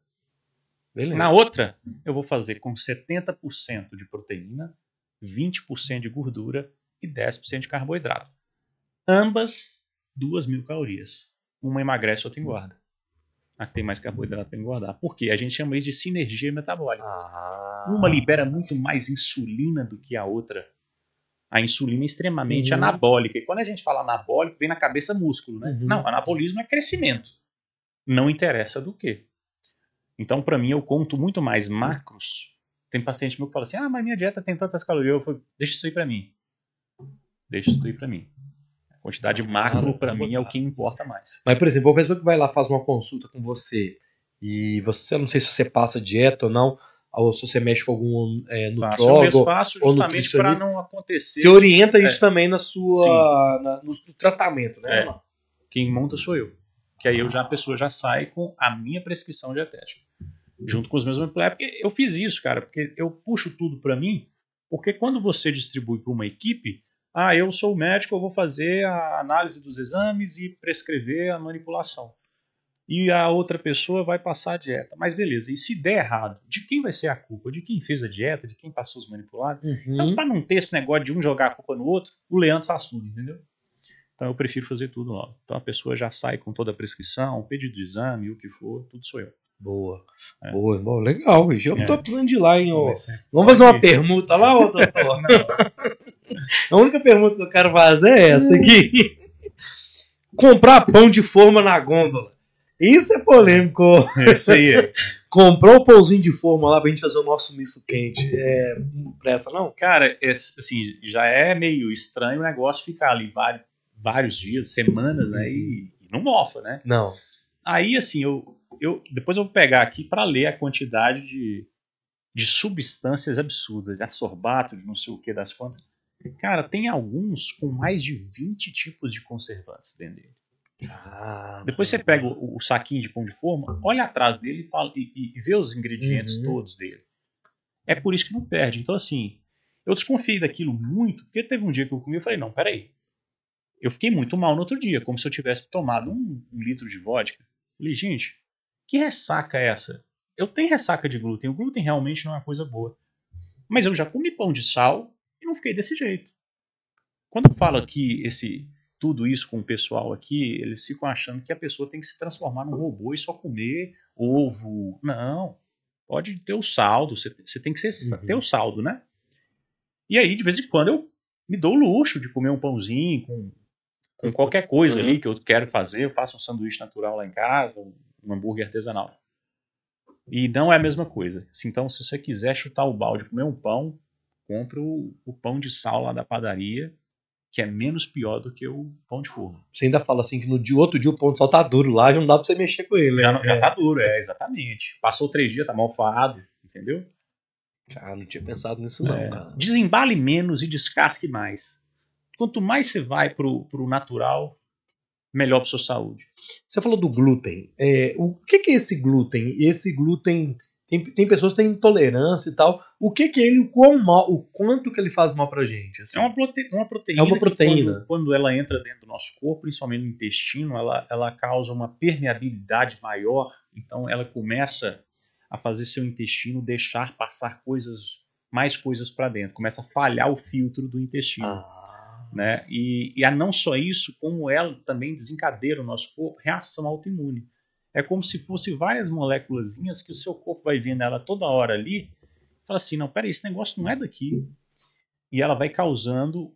Beleza. Na outra, eu vou fazer com 70% de proteína, 20% de gordura e 10% de carboidrato. Ambas, 2 mil calorias. Uma emagrece, outra engorda. A que tem mais carboidrato para engordar. Por quê? A gente chama isso de sinergia metabólica. Ah. Uma libera muito mais insulina do que a outra. A insulina é extremamente Uhum. anabólica. E quando a gente fala anabólico, vem na cabeça músculo, né? Uhum. Não, anabolismo é crescimento. Não interessa do quê. Então, para mim, eu conto muito mais macros. Tem paciente meu que fala assim: ah, mas minha dieta tem tantas calorias. Eu falo, deixa isso aí para mim. Deixa isso aí para mim. A quantidade macro, para mim, é o que importa mais. Mas, por exemplo, a pessoa que vai lá faz uma consulta com você e você, eu não sei se você passa dieta ou não, ou se você mexe com algum é, nutrólogo, faço ou justamente para não acontecer. se orienta isso É. também na sua, na- no, no tratamento, né? É. Quem monta sou eu. Que aí eu já, a pessoa já sai com a minha prescrição dietética. Junto com os meus manipuladores. Porque eu fiz isso, cara. Porque eu puxo tudo para mim. Porque quando você distribui para uma equipe, ah, eu sou o médico, eu vou fazer a análise dos exames e prescrever a manipulação. E a outra pessoa vai passar a dieta. Mas beleza, e se der errado, de quem vai ser a culpa? De quem fez a dieta? De quem passou os manipulados? Então, Uhum. para não ter esse negócio de um jogar a culpa no outro, o Leandro faz tudo, entendeu? Então eu prefiro fazer tudo logo. Então a pessoa já sai com toda a prescrição, pedido de exame, o que for, tudo sou eu. Boa. É. Boa, boa, legal, bicho. Eu É. tô precisando de ir lá, hein? ô. Vamos fazer uma permuta lá, ô doutor? A única pergunta que eu quero fazer é essa aqui. (laughs) Comprar pão de forma na gôndola. Isso é polêmico. Esse aí é. (laughs) Comprou o pãozinho de forma lá pra gente fazer o nosso misto quente. É, não presta, não? Cara, esse, assim, já é meio estranho o negócio ficar ali vários, vários dias, semanas, né? E, e não mofa, né? Não. Aí, assim, eu, eu depois eu vou pegar aqui para ler a quantidade de, de substâncias absurdas, de assorbato, de não sei o que das quantas. Cara, tem alguns com mais de 20 tipos de conservantes dentro dele. Ah, Depois você pega o, o saquinho de pão de forma, olha atrás dele e, fala, e, e- vê os ingredientes Uhum. todos dele. É por isso que não perde. Então, assim, eu desconfiei daquilo muito, porque teve um dia que eu comi e falei, não, peraí. Eu fiquei muito mal no outro dia, como se eu tivesse tomado um, um litro de vodka. Falei, gente, que ressaca é essa? Eu tenho ressaca de glúten. O glúten realmente não é uma coisa boa. Mas eu já comi pão de sal e não fiquei desse jeito. Quando eu falo aqui esse tudo isso com o pessoal aqui, eles ficam achando que a pessoa tem que se transformar num robô e só comer ovo. Não. Pode ter o saldo, você, tem que ser, Uhum. ter o saldo, né? E aí, de vez em quando, eu me dou o luxo de comer um pãozinho com, com qualquer coisa Uhum. ali que eu quero fazer. Eu faço um sanduíche natural lá em casa, um, hambúrguer artesanal. E não é a mesma coisa. Então, se você quiser chutar o balde e comer um pão, compre o, o pão de sal lá da padaria que é menos pior do que o pão de forma. Você ainda fala assim que no dia, outro dia o pão de sal tá duro lá, já não dá pra você mexer com ele. Já, né? não- já É. tá duro, é, exatamente. Passou três dias, tá malfado, entendeu? Cara, não tinha pensado nisso não, É. cara. Desembale menos e descasque mais. Quanto mais você vai pro, pro natural, melhor pra sua saúde. Você falou do glúten. É, o que, que é esse glúten? Esse glúten. Tem, tem pessoas que têm intolerância e tal. O que, que é ele, o quão mal, o quanto que ele faz mal pra gente? assim? É uma, prote uma proteína. É uma proteína. quando, quando ela entra dentro do nosso corpo, principalmente no intestino, ela, ela causa uma permeabilidade maior. Então ela começa a fazer seu intestino deixar passar coisas, mais coisas para dentro. Começa a falhar o filtro do intestino. Ah, né? E, e a não só isso, como ela também desencadeia no nosso corpo reação autoimune. É como se fosse várias moléculazinhas que o seu corpo vai vendo ela toda hora ali, e fala assim, não, peraí, esse negócio não é daqui. E ela vai causando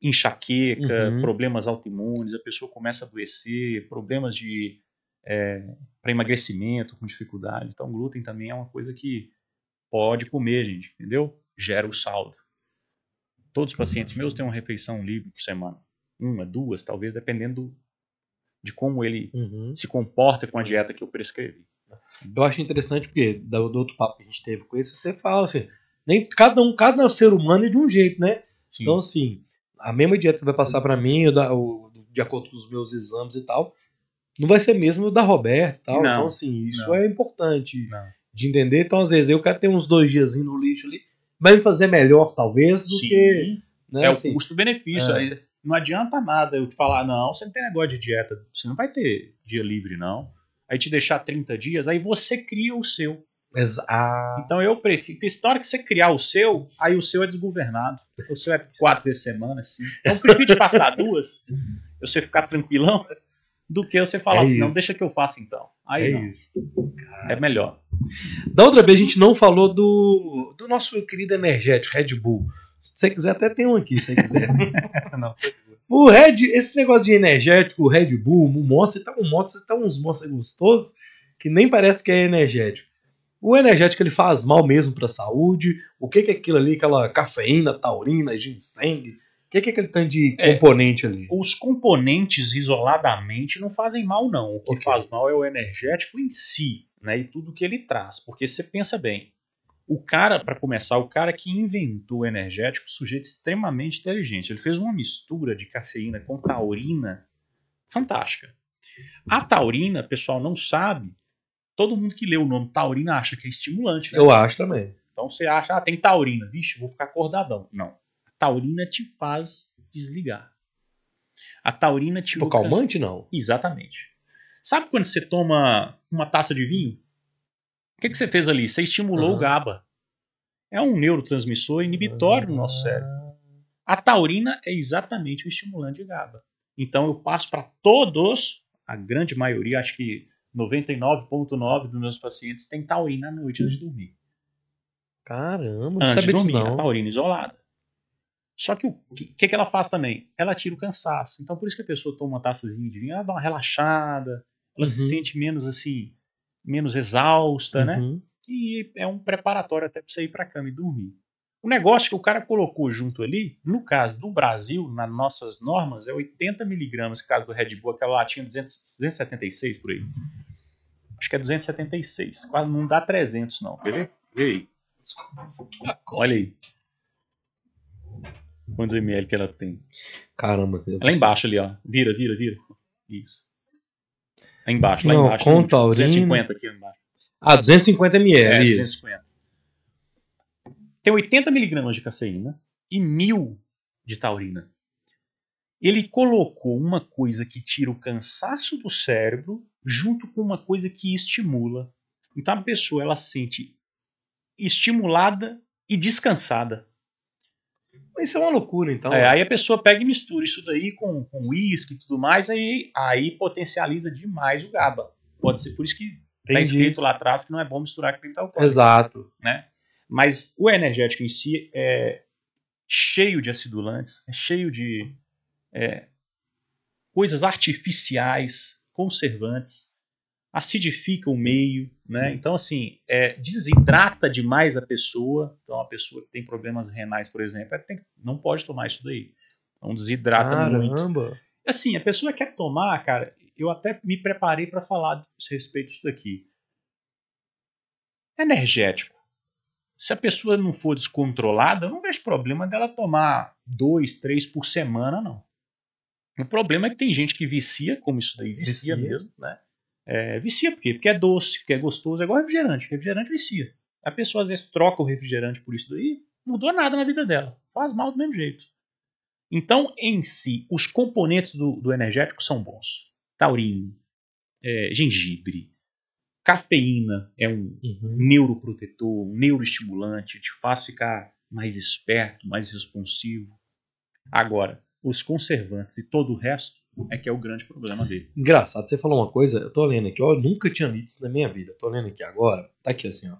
enxaqueca, Uhum. problemas autoimunes, a pessoa começa a adoecer, problemas de para emagrecimento com dificuldade. Então, glúten também é uma coisa que pode comer, gente, entendeu? Gera o saldo. Todos os pacientes meus têm uma refeição livre por semana. Uma, duas, talvez, dependendo do- de como ele uhum. se comporta com a dieta que eu prescrevi. Eu acho interessante porque do, do outro papo que a gente teve com isso, você fala assim, nem cada um, cada ser humano é de um jeito, né? Sim. Então assim, a mesma dieta que você vai passar pra mim, eu da- de acordo com os meus exames e tal, não vai ser mesmo da Roberta e tal. Não, então assim, isso não. é importante Não. de entender. Então às vezes eu quero ter uns dois dias no lixo ali, vai me fazer melhor talvez do Sim, que, né, é assim, o custo-benefício. É. Não adianta nada eu te falar, não, você não tem negócio de dieta, você não vai ter dia livre, não. Aí te deixar 30 dias, aí você cria o seu. exa- ah, Então eu prefiro, porque a hora que você criar o seu, aí o seu é desgovernado. O seu é quatro vezes semana, assim. Então eu prefiro te passar duas, (laughs) você ficar tranquilão, do que você falar É assim, isso. não, deixa que eu faça então. Aí é não, isso. é melhor. Da outra vez a gente não falou do, do nosso querido energético, Red Bull. Se você quiser, até tem um aqui, se você quiser. (laughs) Não. o Red, esse negócio de energético, o Red Bull, o Monster, tá um Monster, tá uns Monster gostosos que nem parece que é energético. O energético ele faz mal mesmo pra saúde. O que que é aquilo ali, aquela cafeína, taurina, ginseng? O que que é aquele tanto de É. componente ali? Os componentes isoladamente não fazem mal, não. O que faz mal é o energético em si, né? E tudo que ele traz. Porque você pensa bem, o cara, para começar, o cara que inventou o energético, um sujeito extremamente inteligente. Ele fez uma mistura de cafeína com taurina fantástica. A taurina, pessoal, não sabe. Todo mundo que lê o nome taurina acha que é estimulante. Né? Eu acho também. Então você acha, ah, tem taurina. Vixe, vou ficar acordadão. Não. A taurina te faz desligar. A taurina te Tipo, calmante não. Exatamente. Sabe quando você toma uma taça de vinho? O que, que você fez ali? Você estimulou Aham. o GABA. É um neurotransmissor inibitório no nosso cérebro. A taurina é exatamente o estimulante de GABA. Então eu passo para todos, a grande maioria, acho que 99,9% dos meus pacientes tem taurina à noite antes de dormir. Caramba, Antes de dormir, a não. taurina isolada. Só que o que, que ela faz também? Ela tira o cansaço. Então por isso que a pessoa toma uma taçazinha de vinho, ela dá uma relaxada, ela se Uhum. sente menos assim, menos exausta, né? Uhum. E é um preparatório até para você ir para cama e dormir. O negócio que o cara colocou junto ali, no caso do Brasil, nas nossas normas, é 80 miligramas, no caso do Red Bull, aquela latinha 200, 276 por aí. Acho que é 276, quase não dá 300 não, quer ver? Vê aí. Olha aí. Quantos ml que ela tem? Caramba. meu Lá embaixo ali, ó. Vira, vira, vira. Isso. Lá embaixo, lá Não, embaixo. com no último, taurina. 250 aqui embaixo. Ah, 250 ml. É, isso. 250. Tem 80 miligramas de cafeína e 1000 de taurina. Ele colocou uma coisa que tira o cansaço do cérebro junto com uma coisa que estimula. Então a pessoa ela sente estimulada e descansada. Isso é uma loucura, então. É, aí a pessoa pega e mistura isso daí com uísque e tudo mais, aí, aí potencializa demais o GABA. Pode ser por isso que está Entendi. escrito lá atrás que não é bom misturar com bebida alcoólica. Exato. né? Mas o energético em si é cheio de acidulantes, é cheio de é, coisas artificiais, conservantes, acidifica o meio, né? Então assim, é, desidrata demais a pessoa. Então a pessoa que tem problemas renais, por exemplo, é, tem- não pode tomar isso daí. Então desidrata muito. Caramba. Assim, a pessoa quer tomar, cara, eu até me preparei para falar a respeito disso daqui. Energético. Se a pessoa não for descontrolada, eu não vejo problema dela tomar dois, três por semana, não. O problema é que tem gente que vicia, como isso daí vicia, Vicia. mesmo, né? É, vicia por quê? Porque é doce, porque é gostoso, é igual refrigerante. Refrigerante vicia. A pessoa às vezes troca o refrigerante por isso daí, não mudou nada na vida dela. Faz mal do mesmo jeito. Então, em si, os componentes do, do energético são bons. Taurino, é, gengibre, cafeína é um Uhum. neuroprotetor, um neuroestimulante, te faz ficar mais esperto, mais responsivo. Agora, os conservantes e todo o resto é que é o grande problema dele. Engraçado, você falou uma coisa, eu tô lendo aqui, ó, eu nunca tinha lido isso na minha vida. Tô lendo aqui agora, tá aqui assim, ó.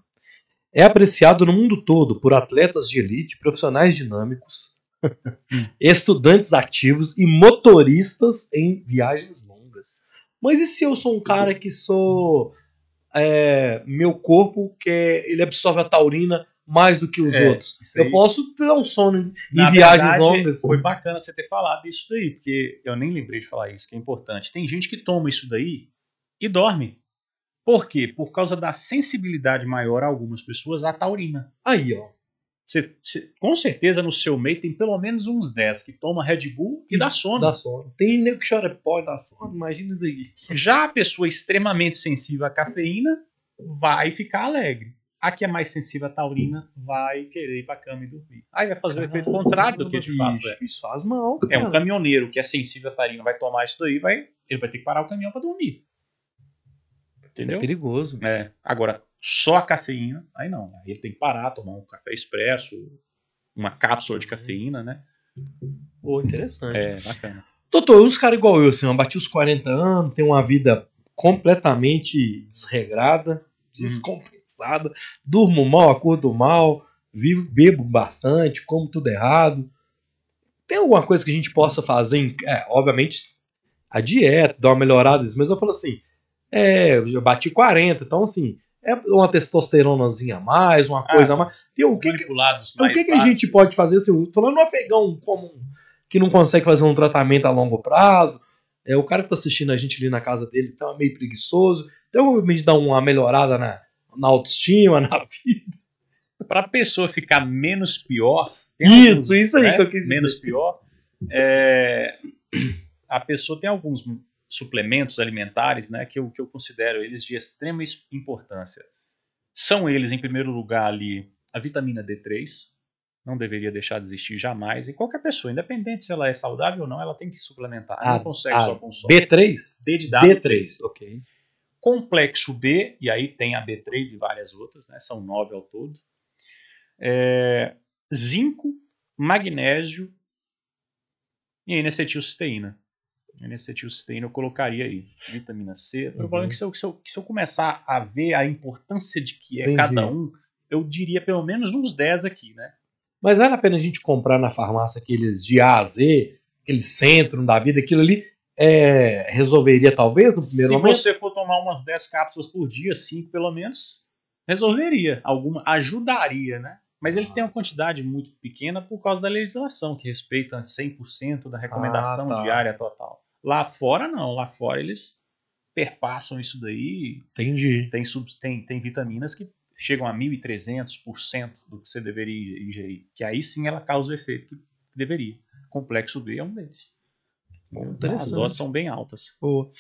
É apreciado no mundo todo por atletas de elite, profissionais dinâmicos, (laughs) estudantes ativos e motoristas em viagens longas. Mas e se eu sou um cara que sou. é, meu corpo, que é- ele absorve a taurina mais do que os É, outros? Eu aí- posso ter um sono em viagens verdade, longas. Foi bacana você ter falado isso daí, porque eu nem lembrei de falar isso, que é importante. Tem gente que toma isso daí e dorme. Por quê? Por causa da sensibilidade maior a algumas pessoas à taurina. Aí, ó. Você- você- com certeza no seu meio tem pelo menos uns 10 que toma Red Bull e dá sono. Dá sono. Tem nego que chora pó e dá sono. Imagina isso daí. Já a pessoa extremamente sensível à cafeína vai ficar alegre. A que é mais sensível à taurina vai querer ir pra cama e dormir. Aí vai fazer o efeito contrário do que de fato é. Isso faz mal, É cara. um caminhoneiro que é sensível à taurina, vai tomar isso daí, vai, ele vai ter que parar o caminhão pra dormir. Isso Entendeu? é perigoso. É, agora, só a cafeína, aí não. Aí ele tem que parar, tomar um café expresso, uma cápsula de cafeína, né? Pô, interessante. É, bacana. Doutor, uns caras igual eu, assim, eu bati os 40 anos, tenho uma vida completamente desregrada, descompensada, durmo mal, acordo mal, vivo, bebo bastante, como tudo errado. Tem alguma coisa que a gente possa fazer? É, obviamente, a dieta, dar uma melhorada nisso, mas eu falo assim, é, eu bati 40, então assim, é uma testosteronazinha a mais, uma coisa a mais. Tem, o que, então, o que, que a gente pode fazer, assim, falando no afegão comum, que não consegue fazer um tratamento a longo prazo, é, o cara que tá assistindo a gente ali na casa dele tá meio preguiçoso, então obviamente dá uma melhorada na, na autoestima, (laughs) na vida. Pra pessoa ficar menos pior. tem Isso, alguns, isso aí né, que eu quis dizer. Menos pior. é, (clears throat) a pessoa tem alguns suplementos alimentares, né, que eu, que eu considero eles de extrema importância. São eles, em primeiro lugar, ali, a vitamina D3. Não deveria deixar de existir jamais. E qualquer pessoa, independente se ela é saudável ou não, ela tem que suplementar. Ah, não consegue ah, só com só. B3? D de dado, D3, ok. Complexo B, e aí tem a B3 e várias outras, né? São nove ao todo. É, zinco, magnésio e N-acetilcisteína. N-acetilcisteína eu colocaria aí. Vitamina C. O problema é que se eu, se eu- que se eu começar a ver a importância de que é Entendi. cada um, eu diria pelo menos uns 10 aqui, né? Mas vale a pena a gente comprar na farmácia aqueles de A a Z, aquele centro da vida, aquilo ali é, resolveria talvez no primeiro Se momento? você for tomar umas 10 cápsulas por dia, 5 pelo menos, resolveria. Alguma ajudaria, né? Mas eles têm uma quantidade muito pequena por causa da legislação, que respeita 100% da recomendação Ah, tá. diária total. Lá fora, não. Lá fora eles perpassam isso daí. Entendi. Tem, sub, tem, tem vitaminas que chegam a 1.300% do que você deveria ingerir. Que aí sim ela causa o efeito que deveria. Complexo B é um deles. Bom, As doses são bem altas. Pô.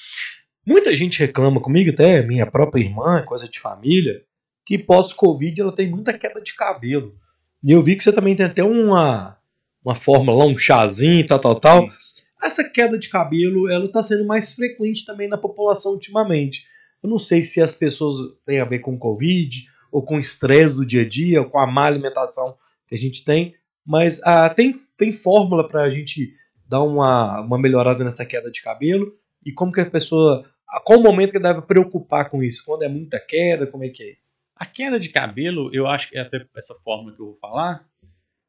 Muita gente reclama comigo, até minha própria irmã, coisa de família, que pós-Covid ela tem muita queda de cabelo. E eu vi que você também tem até uma, uma fórmula lá, um chazinho, tal, tal, tal. Sim. Essa queda de cabelo, ela tá sendo mais frequente também na população ultimamente. Eu não sei se as pessoas têm a ver com Covid, ou com o estresse do dia a dia, ou com a má alimentação que a gente tem, mas ah, tem, tem fórmula para a gente dar uma, uma melhorada nessa queda de cabelo e como que a pessoa. a Qual momento que deve preocupar com isso? Quando é muita queda, como é que é isso? A queda de cabelo, eu acho que é até essa fórmula que eu vou falar,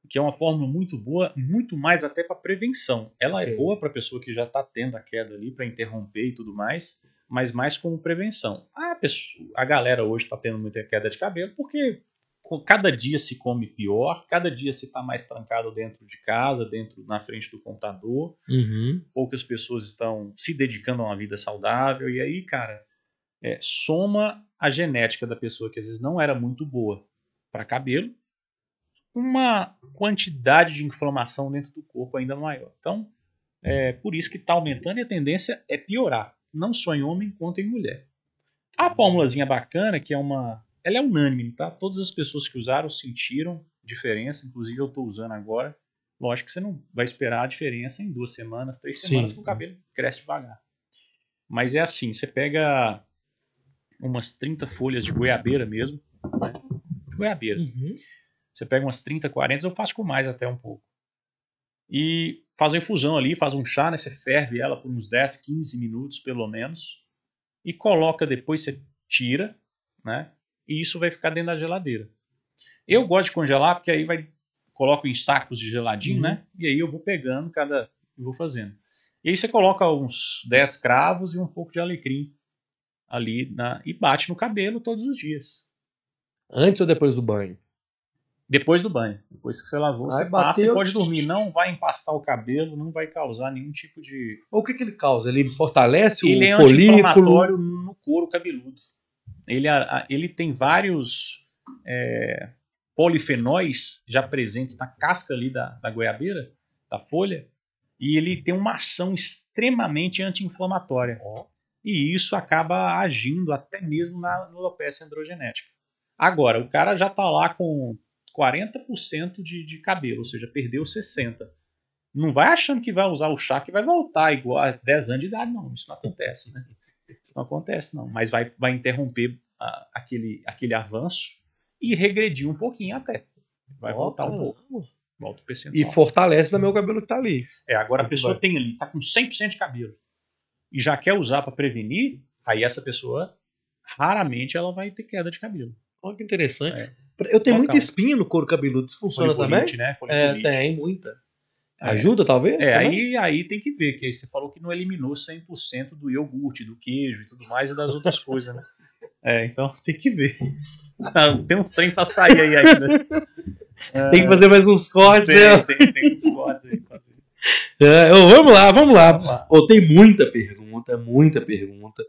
que é uma fórmula muito boa, muito mais até para prevenção. Ela Ok. é boa para a pessoa que já está tendo a queda ali, para interromper e tudo mais, mas mais como prevenção. A, pessoa, a galera hoje está tendo muita queda de cabelo porque cada dia se come pior, cada dia se está mais trancado dentro de casa, dentro na frente do computador. Uhum. poucas pessoas estão se dedicando a uma vida saudável, e aí, cara, é, soma a genética da pessoa que às vezes não era muito boa para cabelo, uma quantidade de inflamação dentro do corpo ainda maior. Então, é por isso que está aumentando e a tendência é piorar, não só em homem quanto em mulher. A fórmulazinha bacana, que é uma. Ela é unânime, tá? Todas as pessoas que usaram sentiram diferença, inclusive eu estou usando agora. Lógico que você não vai esperar a diferença em duas semanas, três Sim. semanas, que o cabelo cresce devagar. Mas é assim, você pega umas 30 folhas de goiabeira mesmo, né? De goiabeira. Uhum. Você pega umas 30, 40, eu faço com mais até um pouco. E faz uma infusão ali, faz um chá, né? Você ferve ela por uns 10, 15 minutos, pelo menos. E coloca depois, você tira, né? E isso vai ficar dentro da geladeira. Eu gosto de congelar, porque aí vai. Coloco em sacos de geladinho, Uhum. né? E aí eu vou pegando cada. e vou fazendo. E aí você coloca uns 10 cravos e um pouco de alecrim ali na, e bate no cabelo todos os dias. Antes ou depois do banho? Depois do banho. Depois que você lavou, você passa e pode dormir. Não vai empastar o cabelo, não vai causar nenhum tipo de. O que, que ele causa? Ele fortalece Ele é o folículo? anti-inflamatório no couro cabeludo. Ele, ele tem vários é, polifenóis já presentes na casca ali da, da goiabeira, da folha, e ele tem uma ação extremamente anti-inflamatória. E isso acaba agindo até mesmo na na alopecia androgenética. Agora, o cara já está lá com 40% de, de cabelo, ou seja, perdeu 60%. Não vai achando que vai usar o chá que vai voltar igual a 10 anos de idade, não. Isso não acontece, né? Isso não acontece, não. Mas vai, vai interromper ah, aquele, aquele avanço e regredir um pouquinho até. Vai voltar um pouco. Volta o percentual. E fortalece também o cabelo que tá ali. É, agora a pessoa bem. tem ali, tá com 100% de cabelo e já quer usar para prevenir, aí essa pessoa raramente ela vai ter queda de cabelo. Olha que interessante. É. Eu tenho muita espinha no couro cabeludo. Isso funciona também? Né? É, tem, muita. É. Ajuda, talvez? É, também? aí, aí tem que ver, que aí você falou que não eliminou 100% do iogurte, do queijo e tudo mais e das outras (laughs) coisas, né? É, então (laughs) tem que ver. Ah, tem uns trem pra sair aí ainda. Tem que fazer mais uns cortes. Tem, né? tem, tem uns cortes aí. fazer. É, ô, vamos lá, vamos lá. Vamos lá. Ô, tem muita pergunta, muita pergunta.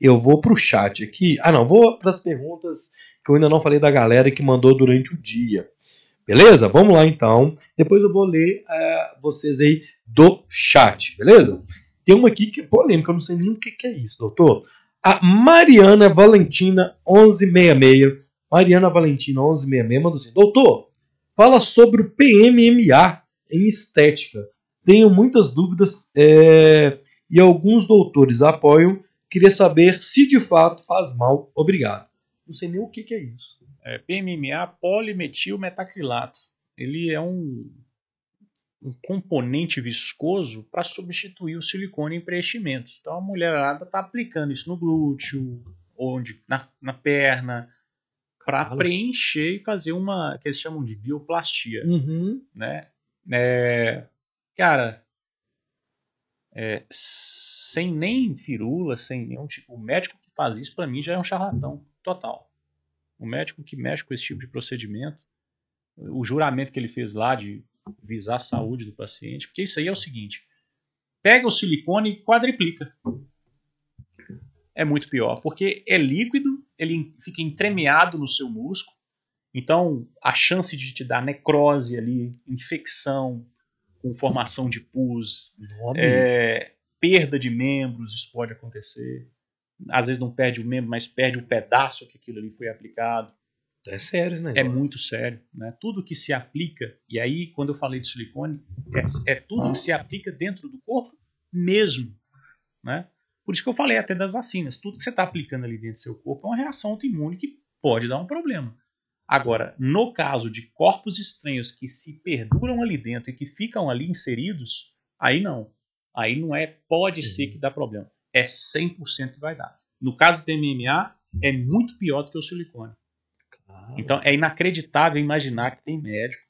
Eu vou pro chat aqui. Ah, não, vou pras perguntas que eu ainda não falei da galera que mandou durante o dia. Beleza? Vamos lá então. Depois eu vou ler eh, vocês aí do chat, beleza? Tem uma aqui que é polêmica, eu não sei nem o que, que é isso, doutor. A Mariana Valentina 1166. Mariana Valentina 1166 mandou assim: Doutor, fala sobre o PMMA em estética. Tenho muitas dúvidas eh, e alguns doutores apoiam. Queria saber se de fato faz mal. Obrigado. Não sei nem o que, que é isso. É, PMMA, polimetilmetacrilato. Ele é um, um componente viscoso para substituir o silicone em preenchimentos. Então a mulherada está aplicando isso no glúteo, onde na, na perna, para preencher e fazer uma que eles chamam de bioplastia, Uhum. né? É, cara, é, sem nem firula, sem nenhum tipo, o médico que faz isso para mim já é um charlatão total. O médico que mexe com esse tipo de procedimento, o juramento que ele fez lá de visar a saúde do paciente, porque isso aí é o seguinte: pega o silicone e quadriplica. É muito pior, porque é líquido, ele fica entremeado no seu músculo, então a chance de te dar necrose ali, infecção, com formação de pus, é, perda de membros, isso pode acontecer. Às vezes não perde o membro, mas perde o pedaço que aquilo ali foi aplicado. É sério esse É muito sério. Né? Tudo que se aplica, e aí quando eu falei de silicone, é, é tudo que se aplica dentro do corpo mesmo. Né? Por isso que eu falei até das vacinas. Tudo que você está aplicando ali dentro do seu corpo é uma reação autoimune que pode dar um problema. Agora, no caso de corpos estranhos que se perduram ali dentro e que ficam ali inseridos, aí não. Aí não é pode ser que dá problema. É 100% que vai dar. No caso do MMA, é muito pior do que o silicone. Então é inacreditável imaginar que tem médico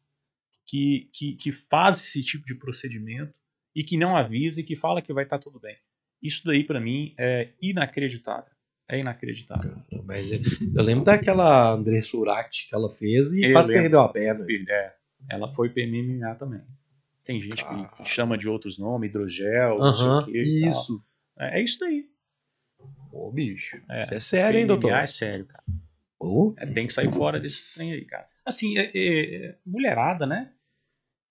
que, que, que faz esse tipo de procedimento e que não avisa e que fala que vai estar tudo bem. Isso daí para mim é inacreditável. É inacreditável. Cara, mas eu, eu lembro daquela André Surati que ela fez e Eu quase lembro. perdeu a perna. É, ela foi PMMA também. Tem gente que, Cara. que chama de outros nomes, hidrogel, não sei o que. isso. É, é isso daí. Ô, bicho. É. Isso é sério, hein, doutor? é sério, cara. Ô, É, tem que sair fora desse trem aí, cara. Assim, é- é- mulherada, né?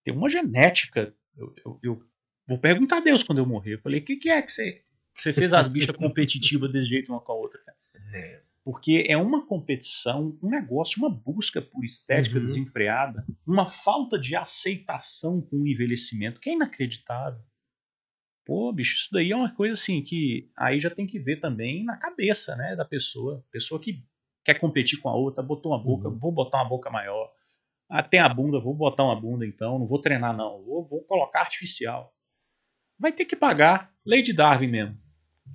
Tem uma genética. Eu, eu- eu vou perguntar a Deus quando eu morrer. Eu falei, o que, que é que você, que você fez as bichas (laughs) competitivas desse jeito uma com a outra, cara? É. Porque é uma competição, um negócio, uma busca por estética Uhum. desenfreada, uma falta de aceitação com o envelhecimento, que é inacreditável. Pô, bicho, isso daí é uma coisa assim que aí já tem que ver também na cabeça, né, da pessoa. Pessoa que quer competir com a outra, botou uma boca, Uhum. vou botar uma boca maior. Ah, tem a bunda, vou botar uma bunda então, não vou treinar não, vou, vou colocar artificial. Vai ter que pagar. Lei de Darwin mesmo.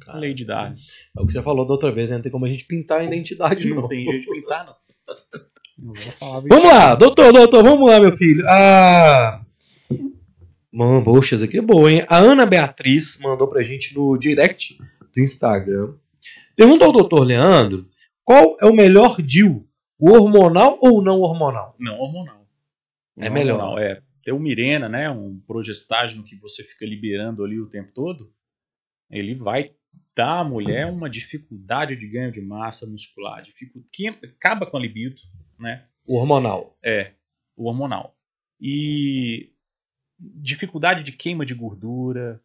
cara, Lei de Darwin. É o que você falou da outra vez, né? não tem como a gente pintar a identidade, não. Não tem jeito de pintar, não. (laughs) Vamos lá, doutor, doutor, vamos lá, meu filho. Ah. Mano, poxa, isso aqui é boa, hein? A Ana Beatriz mandou pra gente no direct do Instagram. Pergunta ao doutor Leandro qual é o melhor DIL, o hormonal ou não hormonal? Não hormonal. É Não melhor. hormonal, É. Ter o Mirena, né? Um progestágeno que você fica liberando ali o tempo todo, ele vai dar à mulher uma dificuldade de ganho de massa muscular, dificu- que acaba com a libido, né? O hormonal. É, o hormonal. E dificuldade de queima de gordura,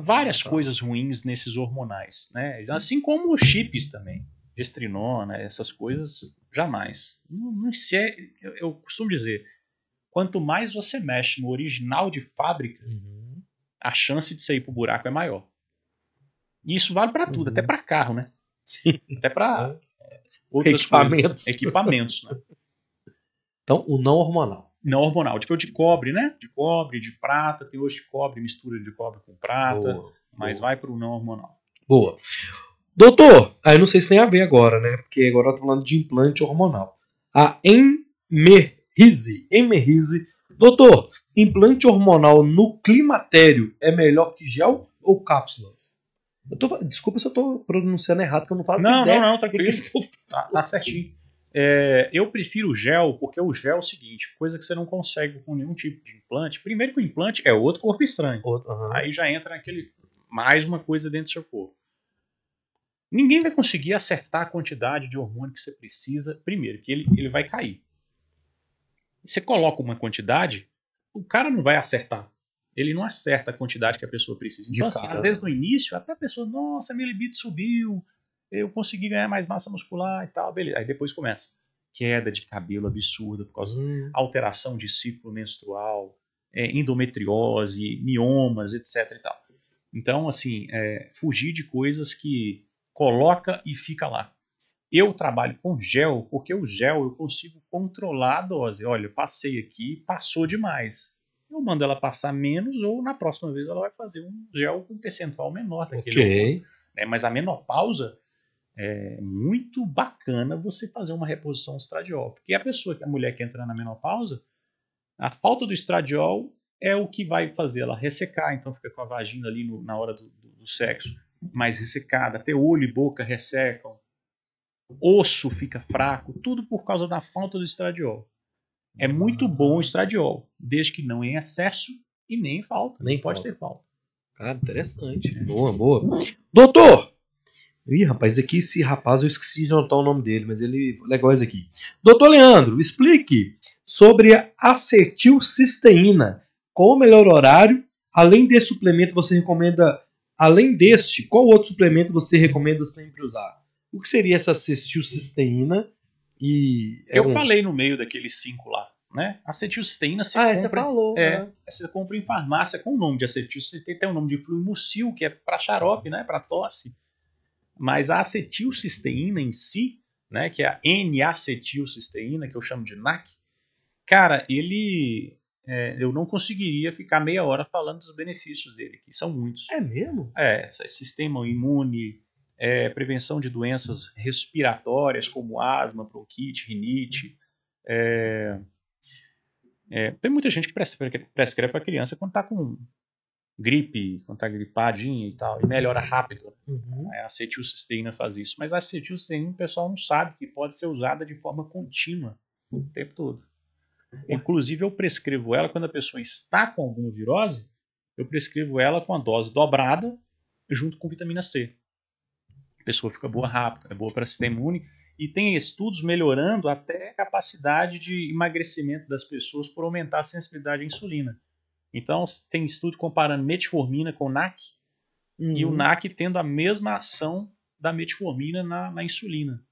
várias tá. coisas ruins nesses hormonais, né? Assim como os chips também, gestrinona, essas coisas, jamais. Não, não se é, eu, eu costumo dizer, quanto mais você mexe no original de fábrica, Uhum. a chance de você ir pro buraco é maior. E isso vale para tudo, Uhum. até para carro, né? Sim. Até para É. outras Equipamentos. coisas. equipamentos, né? Então, o não hormonal. Não hormonal, tipo de cobre, né? De cobre, de prata, tem hoje de cobre, mistura de cobre com prata, Boa. mas vai pro não hormonal. Boa. Doutor, aí não sei se tem a ver agora, né? Porque agora eu tô falando de implante hormonal. A Emerrise. Emerrise. Doutor, implante hormonal no climatério é melhor que gel ou cápsula? Tô, desculpa se eu tô pronunciando errado, que eu não faço Não, ideia. não, não, que tranquilo. Tá, tá certinho. É, eu prefiro o gel, porque o gel é o seguinte, coisa que você não consegue com nenhum tipo de implante. Primeiro que o implante é outro corpo estranho. Outro, aham. Aí já entra naquele mais uma coisa dentro do seu corpo. Ninguém vai conseguir acertar a quantidade de hormônio que você precisa. Primeiro, que ele, ele vai cair. Você coloca uma quantidade, o cara não vai acertar. Ele não acerta a quantidade que a pessoa precisa. De Então, assim, às vezes no início, até a pessoa, nossa, minha libido subiu, eu consegui ganhar mais massa muscular e tal, beleza. Aí depois começa. Queda de cabelo absurda por causa Hum, alteração de ciclo menstrual, é, endometriose, miomas, etc. E tal. Então, assim, é, fugir de coisas que coloca e fica lá. Eu trabalho com gel, porque o gel eu consigo controlar a dose. Olha, eu passei aqui, passou demais. Eu mando ela passar menos, ou na próxima vez ela vai fazer um gel com percentual menor daquele ok. né? Mas a menopausa é muito bacana você fazer uma reposição do estradiol. Porque a pessoa, a mulher que entra na menopausa, a falta do estradiol é o que vai fazer ela ressecar, então fica com a vagina ali no- na hora do, do- do sexo mais ressecada, até olho e boca ressecam, osso fica fraco, tudo por causa da falta do estradiol. É muito bom o estradiol, desde que não em excesso e nem em falta. Nem pode falta. ter falta. Cara, interessante. Boa, boa. Doutor! Ih, rapaz, aqui esse rapaz eu esqueci de anotar o nome dele, mas ele legal esse aqui. Doutor Leandro, explique sobre a acetilcisteína. Qual o melhor horário? Além desse suplemento, você recomenda. Além deste, qual outro suplemento você recomenda sempre usar? O que seria essa acetilcisteína? E é Eu um- falei no meio daqueles cinco lá, né? Acetilcisteína você Ah, você compra, falou. é, né? você compra em farmácia com o nome de acetilcisteína, tem o nome de fluimucil, que é para xarope, né? Para tosse. Mas a acetilcisteína em si, né? Que é a N-acetilcisteína, que eu chamo de NAC, cara, ele é, eu não conseguiria ficar meia hora falando dos benefícios dele, que são muitos. É mesmo? É, sistema imune, é, prevenção de doenças respiratórias como asma, bronquite, rinite. é, é, tem muita gente que prescreve, prescreve para criança quando está com gripe, quando tá gripadinha e tal, e melhora rápido. Uhum. A acetilcisteína faz isso. Mas a acetilcisteína o pessoal não sabe que pode ser usada de forma contínua o tempo todo. Inclusive, eu prescrevo ela quando a pessoa está com alguma virose, eu prescrevo ela com a dose dobrada junto com vitamina C. A pessoa fica boa rápido, é boa para sistema imune. E tem estudos melhorando até a capacidade de emagrecimento das pessoas por aumentar a sensibilidade à insulina. Então, tem estudo comparando metformina com NAC e o Uhum. NAC tendo a mesma ação da metformina na, na insulina.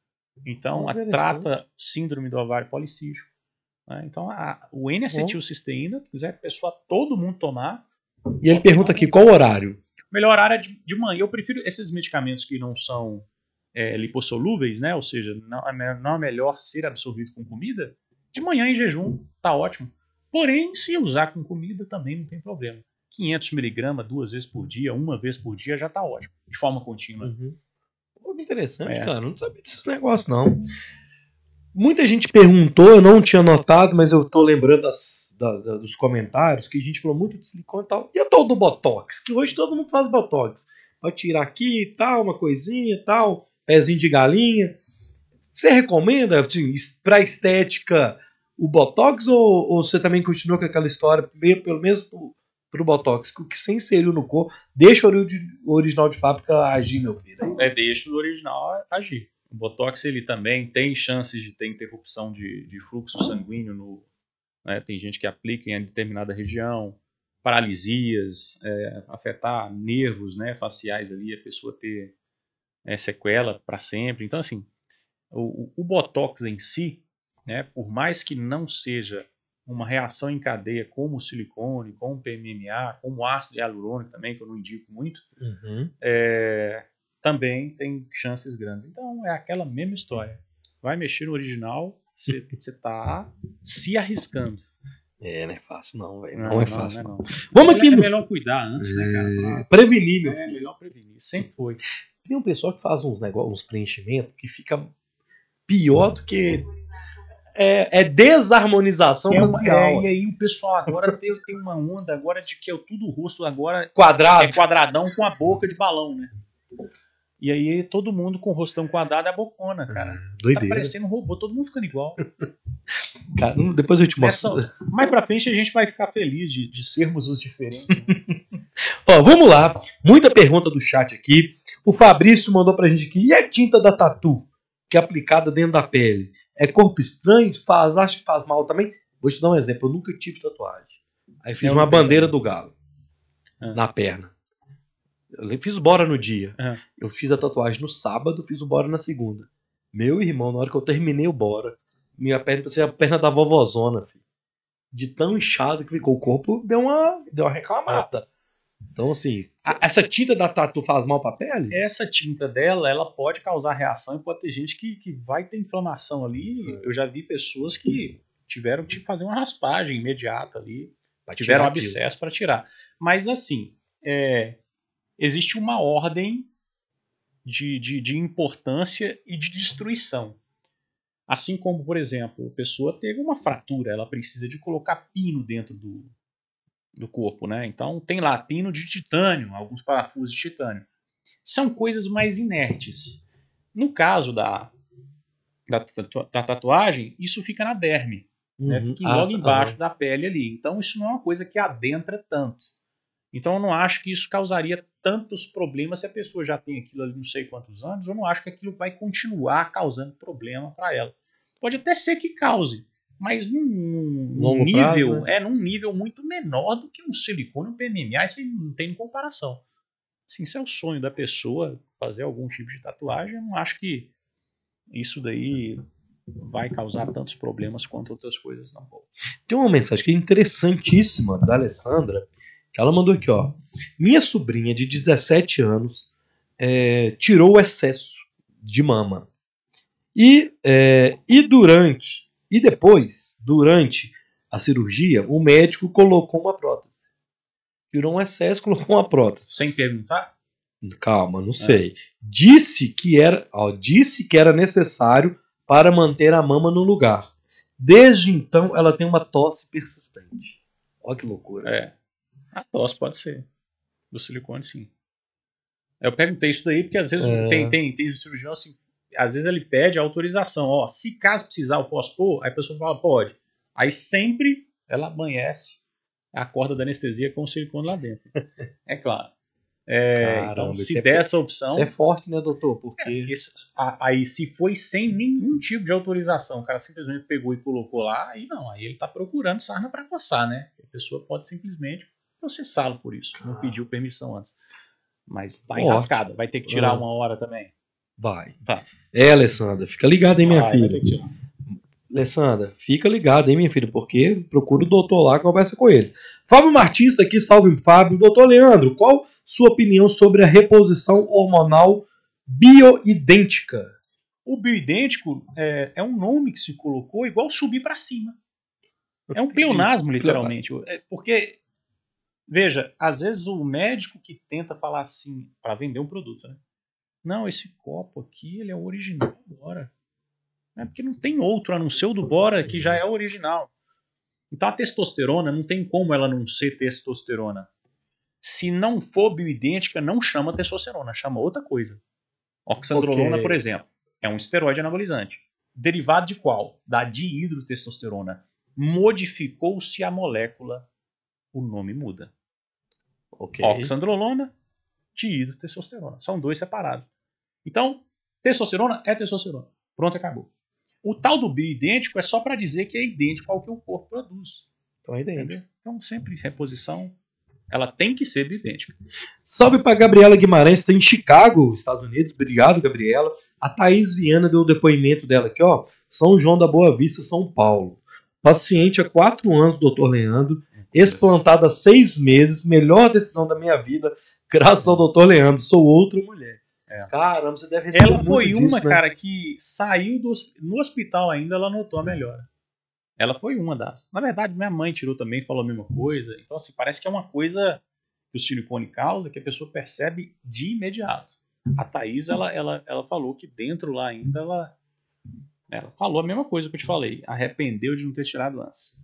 Então, a- trata síndrome do ovário policístico. né? Então, a- o N-acetilcisteína, se quiser pessoa, todo mundo tomar, E ele pergunta aqui, qual o horário? melhor área de, de manhã. Eu prefiro esses medicamentos que não são é, lipossolúveis, né? Ou seja, não é, não é melhor ser absorvido com comida. De manhã em jejum, tá ótimo. Porém, se usar com comida também não tem problema. 500 miligramas duas vezes por dia, uma vez por dia já tá ótimo, de forma contínua. Uhum. Pô, que interessante, É. cara. Não sabia desses negócios, não. Muita gente perguntou, eu não tinha notado, mas eu tô lembrando das- da- da- dos comentários que a gente falou muito de silicone e tal. E a tal do Botox? Que hoje todo mundo faz Botox. Vai tirar aqui e tal, uma coisinha e tal, pezinho de galinha. Você recomenda, assim, pra estética, o Botox ou, ou você também continua com aquela história, pelo menos pro, pro Botox, que o que você inseriu no corpo, deixa o ori- o original de fábrica agir, meu filho. É, deixa o original agir. O Botox ele também tem chances de ter interrupção de, de fluxo sanguíneo no. né, tem gente que aplica em determinada região, paralisias, é, afetar nervos né, faciais ali, a pessoa ter é, sequela para sempre. Então, assim, o- o Botox em si, né, por mais que não seja uma reação em cadeia como o silicone, como o PMMA, como o ácido hialurônico também, que eu não indico muito, Uhum. é, também tem chances grandes. Então é aquela mesma história. Vai mexer no original, você (laughs) está se arriscando. É, não é fácil não, velho. Não, é fácil. não. não. Vamos aqui É melhor cuidar antes, né, cara? É, Prevenir, meu É filho. melhor prevenir. Sempre foi. Tem um pessoal que faz uns negócios, uns preenchimentos que fica pior do que... É, é desarmonização É facial. é, e aí o pessoal agora tem, tem uma onda agora de que é tudo rosto agora Quadrado. é quadradão com a boca de balão, né? E aí todo mundo com o rostão quadrado é bocona, cara. Tá Doideira. parecendo um robô, todo mundo ficando igual. (laughs) Cara, não- depois eu te mostro. Essa- mais pra frente a gente vai ficar feliz de, de sermos os diferentes. né? (laughs) Ó, vamos lá. Muita pergunta do chat aqui. O Fabrício mandou pra gente aqui. E a tinta da tatu? Que é aplicada dentro da pele? É corpo estranho? Faz, acha que faz mal também? Vou te dar um exemplo. Eu nunca tive tatuagem. Aí fiz Eu uma bandeira do galo. Ah. Na perna. Eu fiz bora no dia. Ah. Eu fiz a tatuagem no sábado, fiz o bora na segunda. Meu irmão, na hora que eu terminei o bora, minha perna parecia a perna da vovozona, filho. De tão inchado que ficou. O corpo deu uma, deu uma reclamada. Então, assim, a- essa tinta da tatu faz mal pra pele? Essa tinta dela, ela pode causar reação e pode ter gente que, que vai ter inflamação ali. Eu já vi pessoas que tiveram que fazer uma raspagem imediata ali, tiveram um abscesso para tirar. Mas assim, é, existe uma ordem de, de, de importância e de destruição. Assim como, por exemplo, a pessoa teve uma fratura, ela precisa de colocar pino dentro do, do corpo, né? Então tem lá pino de titânio, alguns parafusos de titânio. São coisas mais inertes. No caso da, da, da tatuagem, isso fica na derme né? Uhum. Fica Ah, logo tá. embaixo da pele ali. Então isso não é uma coisa que adentra tanto. Então eu não acho que isso causaria tantos problemas se a pessoa já tem aquilo ali não sei quantos anos. Eu não acho que aquilo vai continuar causando problema para ela. Pode até ser que cause, mas num, num nível prazo, né? é num nível muito menor do que um silicone, um PMMA. Isso não tem comparação. Assim, se é o sonho da pessoa fazer algum tipo de tatuagem, eu não acho que isso daí vai causar tantos problemas quanto outras coisas não vão. Tem uma mensagem que é interessantíssima da Alessandra, que ela mandou aqui, ó. Minha sobrinha de 17 anos é, tirou o excesso de mama. E, é, e durante, e depois, durante a cirurgia, o médico colocou uma prótese. Tirou um excesso, (laughs) colocou uma prótese. Sem perguntar? Calma, não sei. Disse que era, ó, disse que era necessário para manter a mama no lugar. Desde então, ela tem uma tosse persistente. Olha que loucura. É. A tosse pode ser. Do silicone, sim. Eu perguntei isso daí porque às vezes É. tem, tem, tem cirurgião assim, às vezes ele pede autorização, ó, se caso precisar eu posso pôr, aí a pessoa fala, pode. Aí sempre ela amanhece a corda da anestesia com o silicone lá dentro. (laughs) É claro. É, Caramba, então, se é der por- essa opção, Isso é forte, né, doutor? é, Porque. porque se- a- aí se foi sem nenhum tipo de autorização, o cara simplesmente pegou e colocou lá, aí não, aí ele tá procurando sarna para coçar, né? A pessoa pode simplesmente processá-lo por isso, não Ah. pediu permissão antes. Mas tá enrascada, vai ter que tirar Ah. uma hora também. Vai. Vai. É, Alessandra, fica ligada, hein, minha Vai, filha. Alessandra, fica ligado, hein, minha filha, porque procura o doutor lá, conversa com ele. Fábio Martins tá aqui, salve Fábio. Doutor Leandro, qual sua opinião sobre a reposição hormonal bioidêntica? O bioidêntico é, é um nome que se colocou igual subir para cima. É um pleonasmo, literalmente. É porque, veja, às vezes o médico que tenta falar assim, para vender um produto, né? Não, esse copo aqui, ele é o original Bora. É porque não tem outro a não ser o do Bora, que já é o original. Então a testosterona, não tem como ela não ser testosterona. Se não for bioidêntica, não chama testosterona, chama outra coisa. Oxandrolona, Ok. por exemplo, é um esteroide anabolizante. Derivado de qual? Da dihidrotestosterona. Modificou-se a molécula, o nome muda. Ok. Oxandrolona, dihidrotestosterona. São dois separados. Então, testosterona é testosterona. Pronto, acabou. O tal do bioidêntico é só para dizer que é idêntico ao que o corpo produz. Então aí dentro. Entendeu? Então, sempre reposição, ela tem que ser bioidêntica. Salve pra Gabriela Guimarães, está em Chicago, Estados Unidos. Obrigado, Gabriela. A Thaís Viana deu o depoimento dela aqui, ó. São João da Boa Vista, São Paulo. Paciente há quatro anos, doutor Leandro. Explantada há seis meses. Melhor decisão da minha vida, (laughs) graças ao doutor Leandro. Sou outra mulher. É. Caramba, você deve receber Ela foi disso, uma, né? cara, que saiu do, no hospital ainda, ela notou a melhora. Ela foi uma das. Na verdade, minha mãe tirou também, falou a mesma coisa. Então, assim, parece que é uma coisa que o silicone causa que a pessoa percebe de imediato. A Thaís, ela, ela, ela falou que dentro lá ainda, ela, ela falou a mesma coisa que eu te falei. Arrependeu de não ter tirado antes.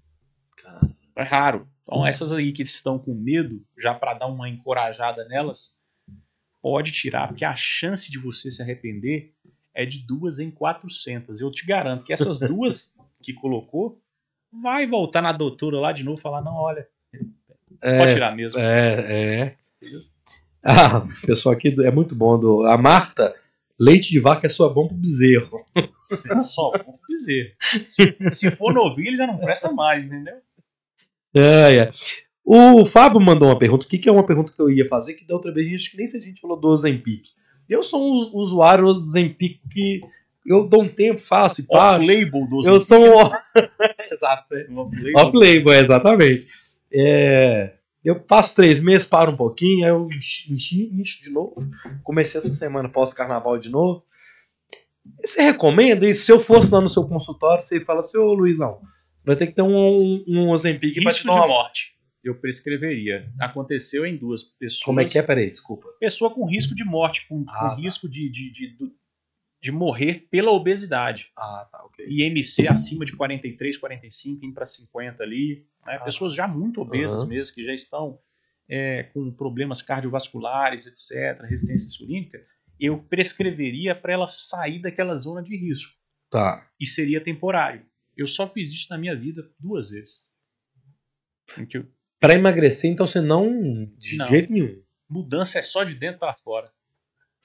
É raro. Então, essas aí que estão com medo, já para dar uma encorajada nelas, pode tirar, porque a chance de você se arrepender é de duas em 400. Eu te garanto que essas duas (laughs) que colocou, vai voltar na doutora lá de novo e falar: não, olha, pode É, tirar mesmo. É, é. Ah, o pessoal aqui é muito bom. Do, a Marta, leite de vaca é só bom pro bezerro. É (laughs) Só vou dizer. Se, se for novilho, já não presta mais, entendeu? É, é. O Fábio mandou uma pergunta aqui, que é uma pergunta que eu ia fazer, que da outra vez, acho que nem se a gente falou do Ozempic. Eu sou um usuário do Ozempic que eu dou um tempo, faço e paro. Off-label dos Eu sou um... (laughs) Exato, é. off-label. É, exatamente. É, eu faço três meses, paro um pouquinho, aí eu enchi, enchi- encho de novo. Comecei essa semana pós-carnaval de novo. Você recomenda isso? Se eu fosse lá no seu consultório, você fala assim, ô Luizão, vai ter que ter um, um, um Ozempic pra te dar uma... morte. Eu prescreveria. Aconteceu em duas pessoas. Como é que é? Peraí, desculpa. Pessoa com risco de morte, com, com Ah, tá. risco de, de, de, de morrer pela obesidade. Ah, tá, ok. IMC acima de 43, 45, indo para 50 ali. né? Ah. Pessoas já muito obesas Aham. mesmo, que já estão é, com problemas cardiovasculares, etc., resistência insulínica. Eu prescreveria para ela sair daquela zona de risco. Tá. E seria temporário. Eu só fiz isso na minha vida duas vezes. Em que eu- Pra emagrecer, então você não. De Não. jeito nenhum. mudança é só de dentro para fora.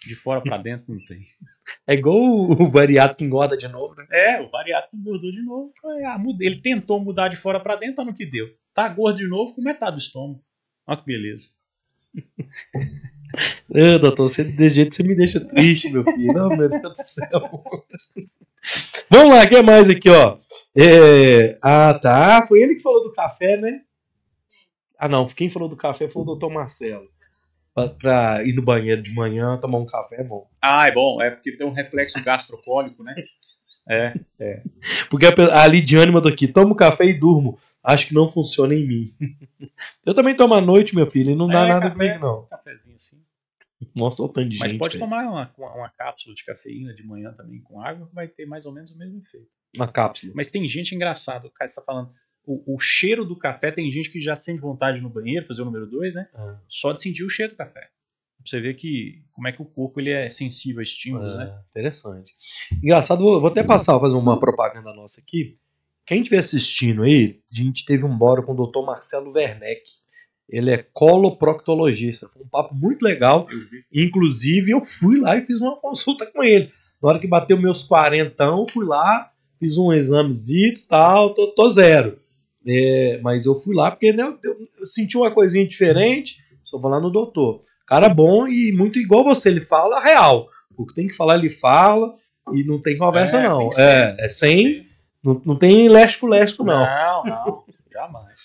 De fora para dentro não tem. (laughs) É igual o bariátrico que engorda de novo, né? É, o bariátrico engordou de novo. muda- Ele tentou mudar de fora para dentro, tá no que deu. Tá gordo de novo com metade do estômago. Olha que beleza. (laughs) Ah, doutor, você, desse jeito você me deixa triste, meu filho. Não, meu Deus do céu. (laughs) Vamos lá, o que mais aqui, ó? É, Ah, tá. Foi ele que falou do café, né? Ah, não. Quem falou do café foi o doutor Marcelo. Pra, pra ir no banheiro de manhã, tomar um café é bom. Ah, é bom. É porque tem um reflexo gastrocólico, né? É. Porque a, a Lidiane mandou aqui: tomo café e durmo. Acho que não funciona em mim. (laughs) Eu também tomo à noite, meu filho, e não dá É, nada café. comigo, não. Cafezinho assim. Nossa, o tanto de Mas gente. pode velho. tomar uma, uma, uma cápsula de cafeína de manhã também com água, vai ter mais ou menos o mesmo efeito. uma cápsula. Mas tem gente engraçada, o cara está falando, O, o cheiro do café, tem gente que já sente vontade no banheiro, fazer o número 2, né? Ah. Só de sentir o cheiro do café. Pra você ver que como é que o corpo ele é sensível a estímulos, né? É, interessante. Engraçado, vou, vou até passar, fazer uma propaganda nossa aqui. Quem estiver assistindo aí, a gente teve um bora com o Dr. Marcelo Werneck. Ele é coloproctologista. Foi um papo muito legal. Inclusive, eu fui lá e fiz uma consulta com ele. Na hora que bateu meus quarentão, eu fui lá, fiz um examezito e tal, tô, tô zero. É, mas eu fui lá porque né, eu, senti uma coisinha diferente, só vou lá no doutor. Cara bom e muito igual você, ele fala real. O que tem que falar, ele fala e não tem conversa, É, não. ser. É, é sem. Não, não tem leste-leste, não. Não, não, jamais.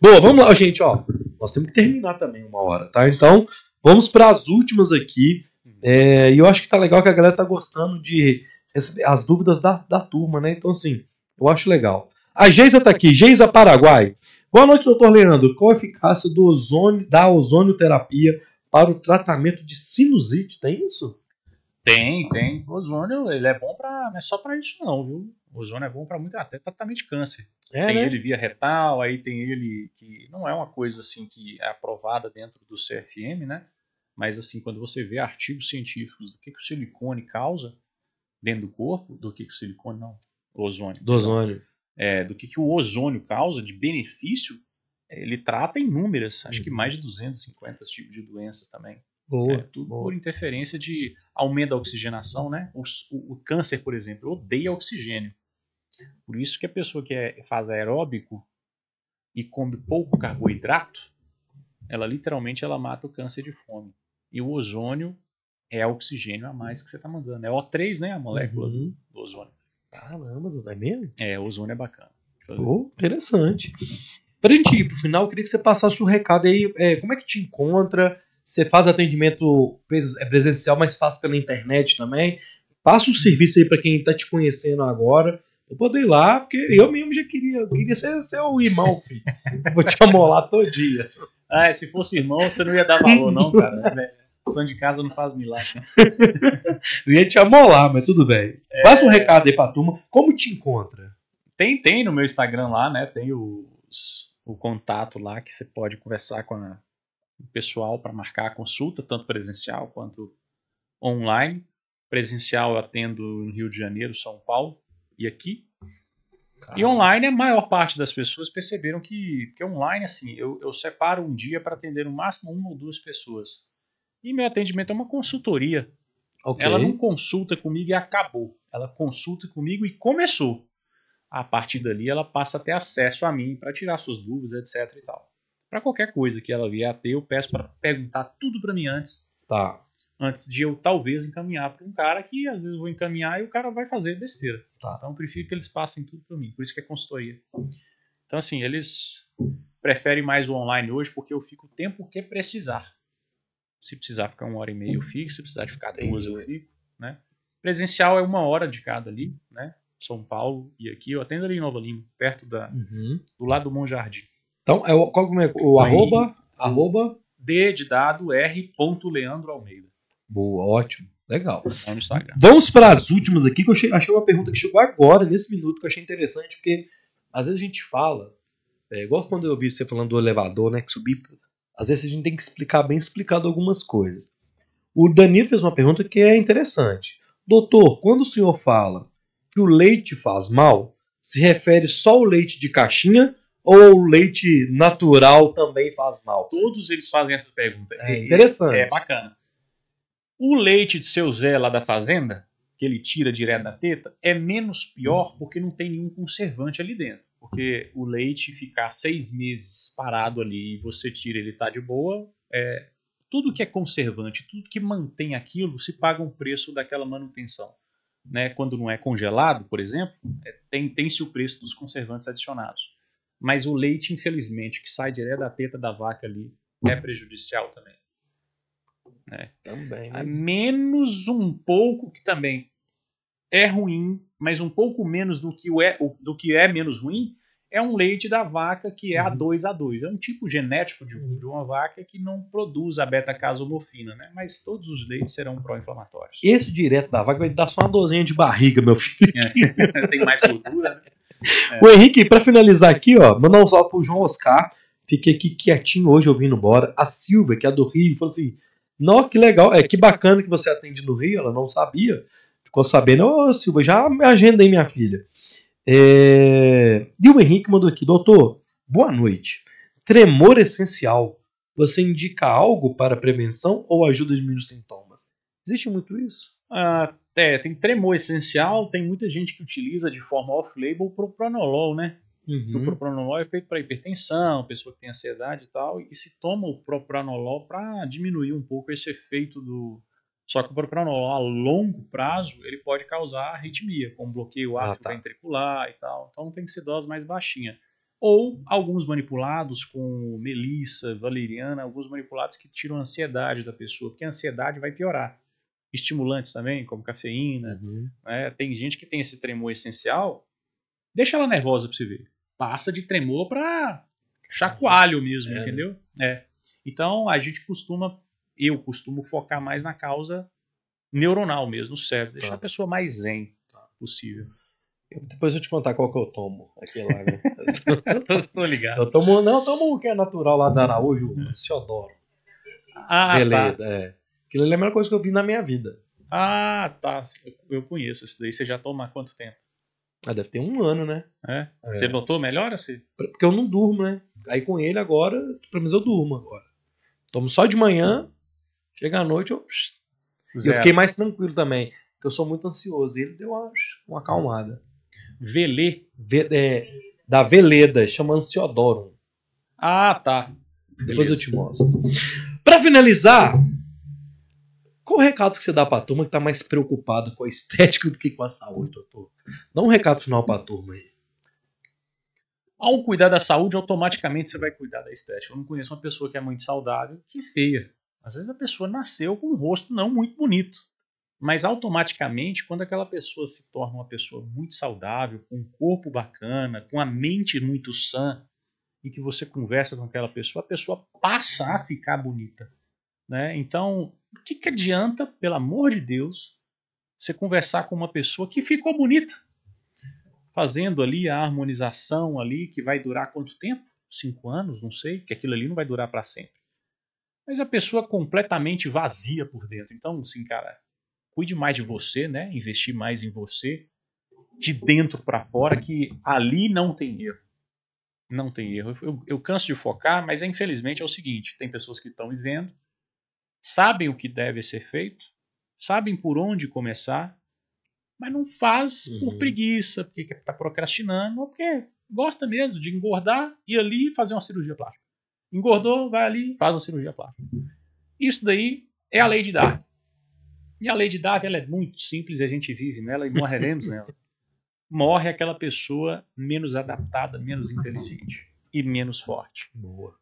Boa, vamos lá, gente, ó. Nós temos que terminar também uma hora, tá? Então, vamos para as últimas aqui. É, e eu acho que tá legal que a galera tá gostando de receber as dúvidas da, da turma, né? Então, assim, eu acho legal. A Geisa tá aqui, Geisa Paraguai. Boa noite, doutor Leandro. Qual a eficácia do ozônio, da ozonioterapia para o tratamento de sinusite? Tem isso? Tem, tem. O ozônio, ele é bom para, não é só para isso não, viu? O ozônio é bom para muito até tratamento de câncer. É, tem né? ele via retal, aí tem ele que não é uma coisa assim que é aprovada dentro do CFM, né? Mas assim, quando você vê artigos científicos do que, que o silicone causa dentro do corpo, do que, que o silicone não, o ozônio. Do ozônio. É, do que, que o ozônio causa de benefício, ele trata inúmeras, acho que Uhum. mais de 250 tipos de doenças também. Boa. É, tudo boa. por interferência de aumento da oxigenação, né? O, o- o câncer, por exemplo, odeia oxigênio. Por isso que a pessoa que é- faz aeróbico e come pouco carboidrato, ela literalmente ela mata o câncer de fome. E o ozônio é oxigênio a mais que você está mandando. É O3, né? A molécula Uhum. do ozônio. Caramba, Dudu, é mesmo? É, o ozônio é bacana. Pô, interessante. Pra gente ir pro final, eu queria que você passasse o recado aí. é, como é que te encontra? Você faz atendimento é presencial, mas faz pela internet também. Passa o serviço aí pra quem tá te conhecendo agora. Eu poder ir lá, porque eu mesmo já queria, eu queria ser seu irmão, filho. Vou te amolar todo dia. (laughs) Ah, se fosse irmão, você não ia dar valor, não, cara. É, Santo de casa não faz milagre. né? (laughs) Eu ia te amolar, mas tudo bem. Passa um recado aí pra turma. Como te encontra? Tem, tem no meu Instagram lá, né? Tem os, o contato lá que você pode conversar com a- o pessoal para marcar a consulta, tanto presencial quanto online. Presencial eu atendo no Rio de Janeiro, São Paulo e aqui. E online a maior parte das pessoas perceberam que, que online, assim, eu, eu separo um dia para atender no máximo uma ou duas pessoas. E meu atendimento é uma consultoria. Ok. Ela não consulta comigo e acabou. Ela consulta comigo e começou. A partir dali, ela passa a ter acesso a mim para tirar suas dúvidas, etc. e tal. Para qualquer coisa que ela vier a ter, eu peço para perguntar tudo para mim antes, Tá. antes de eu talvez encaminhar para um cara que às vezes eu vou encaminhar e o cara vai fazer besteira. Tá. Então eu prefiro que eles passem tudo para mim. Por isso que é consultoria. Então assim, eles preferem mais o online hoje porque eu fico o tempo que precisar. Se precisar ficar uma hora e meia, eu fico. Se precisar de ficar duas, eu fico. Né? Presencial é uma hora de cada ali, né? São Paulo e aqui. Eu atendo ali em Nova Lima, perto da, Uhum. do lado do Monte Jardim. Então, é o, qual como é? O Aí. arroba? Arroba? D de dado R. Leandro Almeida. Boa, ótimo. Legal. Lá no Instagram. Vamos para as últimas aqui, que eu achei, achei uma pergunta que chegou agora, nesse minuto, que eu achei interessante, porque às vezes a gente fala, é, igual quando eu vi você falando do elevador, né, que subir, às vezes a gente tem que explicar bem explicado algumas coisas. O Danilo fez uma pergunta que é interessante. Doutor, quando o senhor fala que o leite faz mal, se refere só ao leite de caixinha ou o leite natural também faz mal? Todos eles fazem essas perguntas. É interessante. É bacana. O leite de seu Zé lá da fazenda, que ele tira direto da teta, é menos pior porque não tem nenhum conservante ali dentro. Porque o leite ficar seis meses parado ali e você tira ele tá de boa, é, tudo que é conservante, tudo que mantém aquilo, se paga um preço daquela manutenção. Né? Quando não é congelado, por exemplo, é, tem- tem-se o preço dos conservantes adicionados. Mas o leite, infelizmente, que sai direto da teta da vaca ali, é prejudicial também. Também, A mas- menos um pouco que também é ruim, mas um pouco menos do que, o é, do que é menos ruim, é um leite da vaca que é Uhum. A2A2. É um tipo genético de, Uhum. de uma vaca que não produz a beta-casomorfina, né? Mas todos os leites serão pró-inflamatórios. Esse direto da vaca vai dar só uma dorzinha de barriga, meu filho. (laughs) Tem mais gordura, né? É. O Henrique, para finalizar aqui, ó, mandar um salve pro João Oscar. Fiquei aqui quietinho hoje ouvindo embora. A Silvia, que é do Rio, falou assim: Não, que legal, é que bacana que você atende no Rio, ela não sabia. Ficou sabendo, ô Silvia, já me agenda aí, minha filha. É... E o Henrique mandou aqui, doutor, boa noite. Tremor essencial. Você indica algo para prevenção ou ajuda a diminuir os sintomas? Existe muito isso? Ah, é, tem tremor essencial, tem muita gente que utiliza de forma off-label o propranolol, né? Uhum. O propranolol é feito para hipertensão, pessoa que tem ansiedade e tal, e se toma o propranolol para diminuir um pouco esse efeito do. Só que o propranolol a longo prazo ele pode causar arritmia, como bloqueio ah, tá. ventricular e tal. Então tem que ser dose mais baixinha. Ou alguns manipulados com melissa, valeriana, alguns manipulados que tiram a ansiedade da pessoa, porque a ansiedade vai piorar. Estimulantes também, como cafeína. Uhum. Né? Tem gente que tem esse tremor essencial, deixa ela nervosa para você ver passa de tremor para chacoalho mesmo, é, né? entendeu? É. Então a gente costuma, eu costumo focar mais na causa neuronal mesmo, no cérebro, deixar tá. a pessoa mais zen tá. possível. Eu, depois eu te contar qual que eu tomo aqui lá. Né? (laughs) tô, tô, ligado. Eu tomo, não, eu tomo o que é natural lá da Araújo, o Ciodoro. Ah, Beleza, tá. é. Aquilo é a melhor coisa que eu vi na minha vida. Ah, tá. Eu, eu conheço isso daí. Você já toma há quanto tempo? Ah, deve ter um ano, né? É? é. Você notou melhor assim? Porque eu não durmo, né? Aí com ele agora, pelo menos eu durmo agora. Tomo só de manhã, chega à noite, eu. Eu fiquei mais tranquilo também. Porque eu sou muito ansioso. E ele deu uma, uma acalmada. Velê? Ve, é, da Veleda, chama Ansiodorum. Ah, tá. Depois Beleza. eu te mostro. Para finalizar, qual o recado que você dá para a turma que está mais preocupada com a estética do que com a saúde, doutor? Dá um recado final para a turma aí. Ao cuidar da saúde, automaticamente você vai cuidar da estética. Eu não conheço uma pessoa que é muito saudável que feia. Às vezes a pessoa nasceu com um rosto não muito bonito. Mas automaticamente, quando aquela pessoa se torna uma pessoa muito saudável, com um corpo bacana, com a mente muito sã, e que você conversa com aquela pessoa, a pessoa passa a ficar bonita. Né? Então, o que, que adianta, pelo amor de Deus, você conversar com uma pessoa que ficou bonita? Fazendo ali a harmonização ali, que vai durar quanto tempo? Cinco anos, não sei, que aquilo ali não vai durar para sempre. Mas a pessoa completamente vazia por dentro. Então, assim, cara, cuide mais de você, né? Investir mais em você, de dentro para fora, que ali não tem erro. Não tem erro. Eu, eu canso de focar, mas infelizmente é o seguinte: tem pessoas que estão me vendo, sabem o que deve ser feito, sabem por onde começar, mas não faz uhum. por preguiça, porque está procrastinando, ou porque gosta mesmo de engordar e ali fazer uma cirurgia plástica. Engordou, vai ali, faz uma cirurgia plástica. Isso daí é a lei de Darwin. E a lei de Darwin ela é muito simples, a gente vive nela e morreremos (laughs) nela. Morre aquela pessoa menos adaptada, menos inteligente e menos forte. Boa.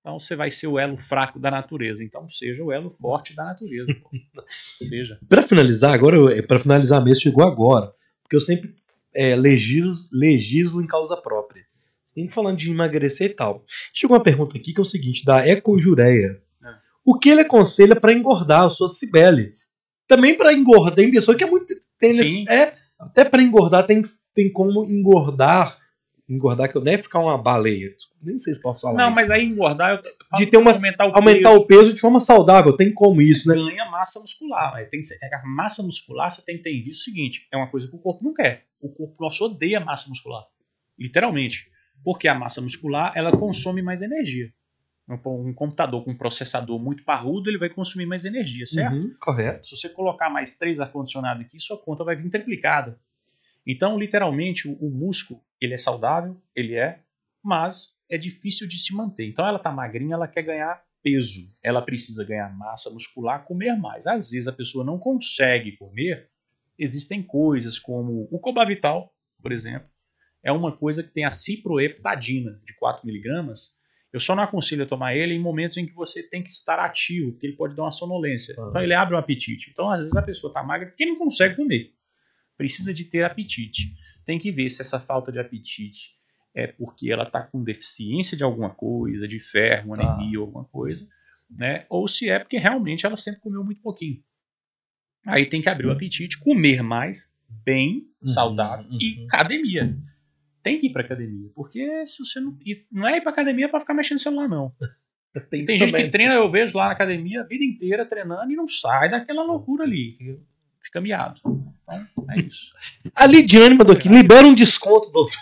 Então você vai ser o elo fraco da natureza. Então seja o elo forte da natureza. (laughs) seja. Para finalizar, agora, é, para finalizar mesmo, chegou agora. Porque eu sempre é, legislo, legislo em causa própria. Nem falando de emagrecer e tal. Chegou uma pergunta aqui que é o seguinte, da Ecojureia. É. O que ele aconselha para engordar? a sua Cibele. Também para engordar, tem pessoa que é muito. Tem Sim. é, até para engordar tem, tem como engordar engordar que eu nem ficar uma baleia. Nem sei se posso falar. Não, isso. mas aí engordar eu de ter uma aumentar o, aumentar peso. o peso de forma saudável, tem como isso, né? Ganha massa muscular, tem que ser, a massa muscular você tem que ter visto o seguinte, é uma coisa que o corpo não quer. O corpo nosso odeia massa muscular. Literalmente. Porque a massa muscular, ela consome mais energia. Um computador com um processador muito parrudo, ele vai consumir mais energia, certo? Uhum, correto. Se você colocar mais três ar-condicionado aqui, sua conta vai vir triplicada. Então, literalmente, o, o músculo, ele é saudável, ele é, mas é difícil de se manter. Então, ela está magrinha, ela quer ganhar peso, ela precisa ganhar massa muscular, comer mais. Às vezes a pessoa não consegue comer, existem coisas como o Cobavital, por exemplo, é uma coisa que tem a ciproheptadina de 4 miligramas. Eu só não aconselho a tomar ele em momentos em que você tem que estar ativo, porque ele pode dar uma sonolência. Então ele abre o apetite. Então às vezes a pessoa está magra porque não consegue comer precisa de ter apetite. Tem que ver se essa falta de apetite é porque ela está com deficiência de alguma coisa, de ferro, tá. anemia ou alguma coisa, né? Ou se é porque realmente ela sempre comeu muito pouquinho. Aí tem que abrir o apetite, comer mais, bem, uhum, saudável uhum. e academia. Tem que ir pra academia. Porque se você não. E não é ir pra academia pra ficar mexendo no celular, não. (laughs) Tem, Tem gente que treina, eu vejo lá na academia a vida inteira treinando e não sai daquela loucura ali. que Fica miado. Então, é isso. (laughs) A Lidiane mandou aqui, libera um desconto, doutor.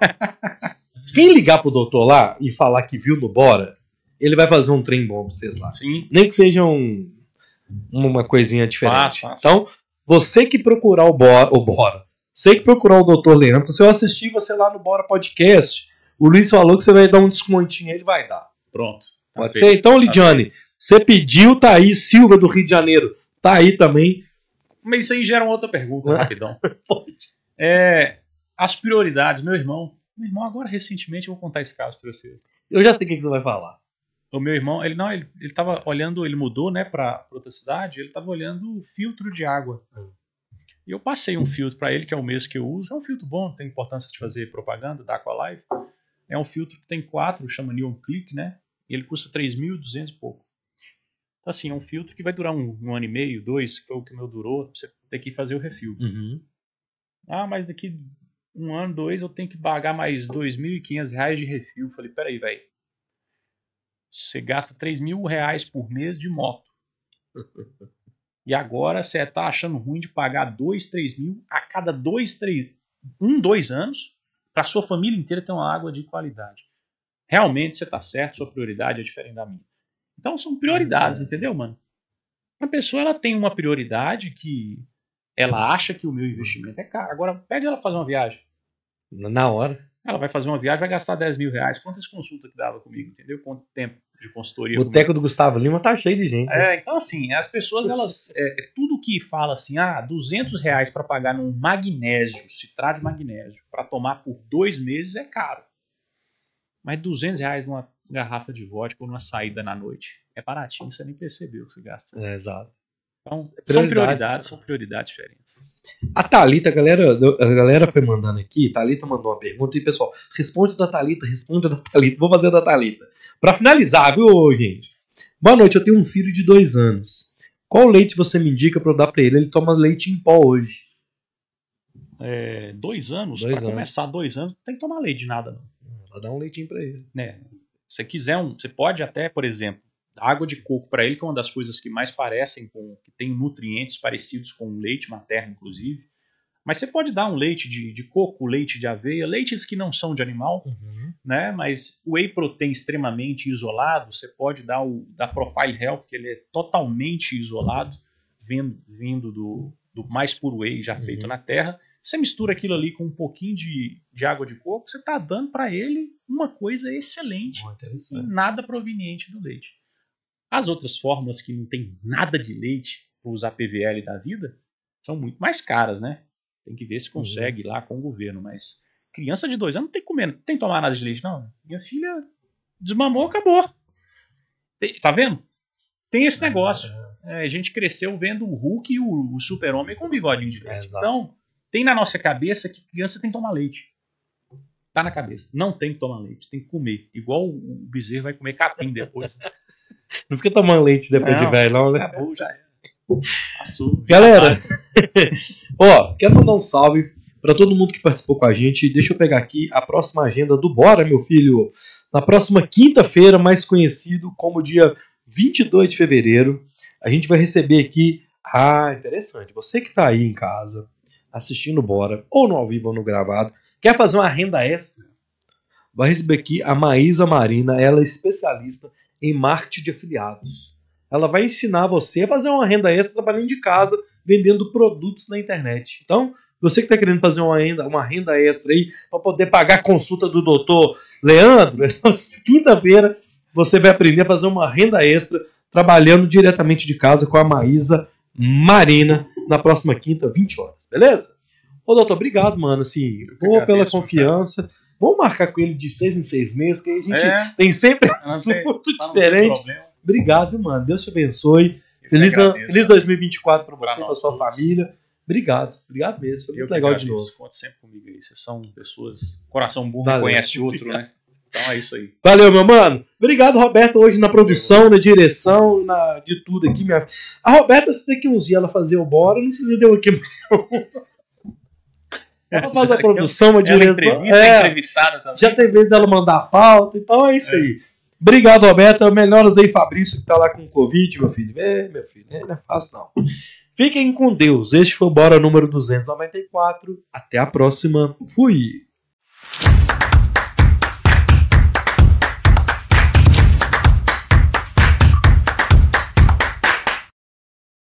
(laughs) Quem ligar pro doutor lá e falar que viu no Bora, ele vai fazer um trem bom pra vocês lá. Sim. Nem que seja um, uma coisinha diferente. Fácil, fácil. Então, você que procurar o Bora, o Bora, você que procurar o doutor Leandro, se eu assistir você lá no Bora Podcast, o Luiz falou que você vai dar um descontinho, ele vai dar. Pronto. Tá Pode feito. ser? Então, Lidiane, você pediu, tá aí, Silva do Rio de Janeiro, tá aí também. Mas isso aí gera uma outra pergunta, Ué? rapidão. (laughs) É, as prioridades, meu irmão. Meu irmão, agora recentemente, eu vou contar esse caso pra vocês. Eu já sei o que que você vai falar. O meu irmão, ele não, ele, ele tava olhando, ele mudou, né, pra, pra outra cidade, ele tava olhando o filtro de água. Hum. E eu passei um filtro pra ele, que é o mesmo que eu uso. É um filtro bom, tem importância de fazer propaganda da Aqualive. É um filtro que tem quatro, chama Neon Click, né? E ele custa 3.200 e pouco. Então, assim, é um filtro que vai durar um, um ano e meio, dois, que foi o que o meu durou, pra você ter que fazer o refil. Uhum. Ah, mas daqui um ano, dois, eu tenho que pagar mais 2.500 reais de refil. Eu Falei, peraí, velho. Você gasta 3 mil reais por mês de moto. (laughs) E agora você tá achando ruim de pagar 2, 3 mil a cada 2, 3, 1, 2 anos para sua família inteira ter uma água de qualidade. Realmente você tá certo, sua prioridade é diferente da minha. Então são prioridades, entendeu, mano? A pessoa ela tem uma prioridade que ela acha que o meu investimento é caro. Agora, pede ela fazer uma viagem. Na hora. Ela vai fazer uma viagem, vai gastar 10 mil reais. Quantas consultas que dava comigo, entendeu? Quanto tempo de consultoria. O boteco do Gustavo Lima tá cheio de gente. É, então assim, as pessoas, elas. É, é tudo que fala assim, ah, 200 reais para pagar num magnésio, citrato de magnésio, para tomar por dois meses é caro. Mas 200 reais numa garrafa de vodka ou numa saída na noite é baratinho, você nem percebeu que você gasta. É, exato. Então, Prioridade. são prioridades, são prioridades diferentes. A Thalita, a galera, a galera foi mandando aqui, Thalita mandou uma pergunta e pessoal, responde da Thalita, responde da Thalita, vou fazer da Thalita. Pra finalizar, viu, gente? Boa noite, eu tenho um filho de dois anos. Qual leite você me indica pra eu dar pra ele? Ele toma leite em pó hoje. É, dois anos, para começar dois anos, não tem que tomar leite de nada, não. Vou dar um leitinho pra ele. né? Se você quiser um, você pode até, por exemplo, água de coco para ele, que é uma das coisas que mais parecem com, que tem nutrientes parecidos com o leite materno, inclusive. Mas você pode dar um leite de, de coco, leite de aveia, leites que não são de animal, né? Mas o whey protein extremamente isolado, você pode dar o da Profile Health, que ele é totalmente isolado, vindo, vindo do, do mais puro whey já Uhum. feito na terra. Você mistura aquilo ali com um pouquinho de, de água de coco, você está dando para ele uma coisa excelente nada proveniente do leite. As outras fórmulas que não tem nada de leite para usar PVL da vida são muito mais caras, né? Tem que ver se consegue ir lá com o governo, mas criança de dois anos não tem que comer, não tem que tomar nada de leite, não. Minha filha desmamou, acabou. Tá vendo? Tem esse negócio. É, a gente cresceu vendo o Hulk e o, o Super-Homem com bigodinho de leite. É, então, tem na nossa cabeça que criança tem que tomar leite. Tá na cabeça. Não tem que tomar leite, tem que comer. Igual o bezerro vai comer capim depois. (laughs) Não fica tomando leite depois Não. de velho, não, né? Acabou, já. Passou. Galera, (laughs) ó, quero mandar um salve pra todo mundo que participou com a gente. Deixa eu pegar aqui a próxima agenda do Bora, meu filho. Na próxima quinta-feira, mais conhecido como dia 22 de fevereiro, a gente vai receber aqui. Ah, interessante. Você que tá aí em casa, assistindo Bora, ou no ao vivo ou no gravado, quer fazer uma renda extra, vai receber aqui a Maísa Marina. Ela é especialista em marketing de afiliados. Ela vai ensinar você a fazer uma renda extra trabalhando de casa, vendendo produtos na internet. Então, você que está querendo fazer uma renda, uma renda extra aí para poder pagar a consulta do doutor Leandro, (laughs) quinta-feira você vai aprender a fazer uma renda extra trabalhando diretamente de casa com a Maísa Marina na próxima quinta, 20 horas, beleza? Ô, doutor, obrigado, mano. Assim, boa pela confiança. Vamos marcar com ele de seis em seis meses, que aí a gente É, tem sempre não assunto não tem diferente. Obrigado, viu, mano. Deus te abençoe. Eu Feliz, agradeço, feliz cara. 2024 pra Pra você, pra nós sua todos. família. Obrigado. Obrigado mesmo. Foi muito legal de novo. Conte sempre comigo aí. Vocês são pessoas. Coração burro Valeu. conhece outro, né? Então é isso aí. Valeu, meu mano. Obrigado, Roberto, hoje na produção, na direção, na, de tudo aqui. Minha... A Roberta, se daqui uns dias ela fazer o bora, não precisa de eu aqui. Ela faz a produção, uma Ela direção. entrevista, É, entrevistada também. já tem vezes ela mandar a pauta, então é isso aí. Obrigado, Roberto. Melhoras aí, Fabrício, que tá lá com Covid, meu filho. É, meu filho, é, não é fácil não. Fiquem com Deus. Este foi o Bora número 294. Até a próxima. Fui.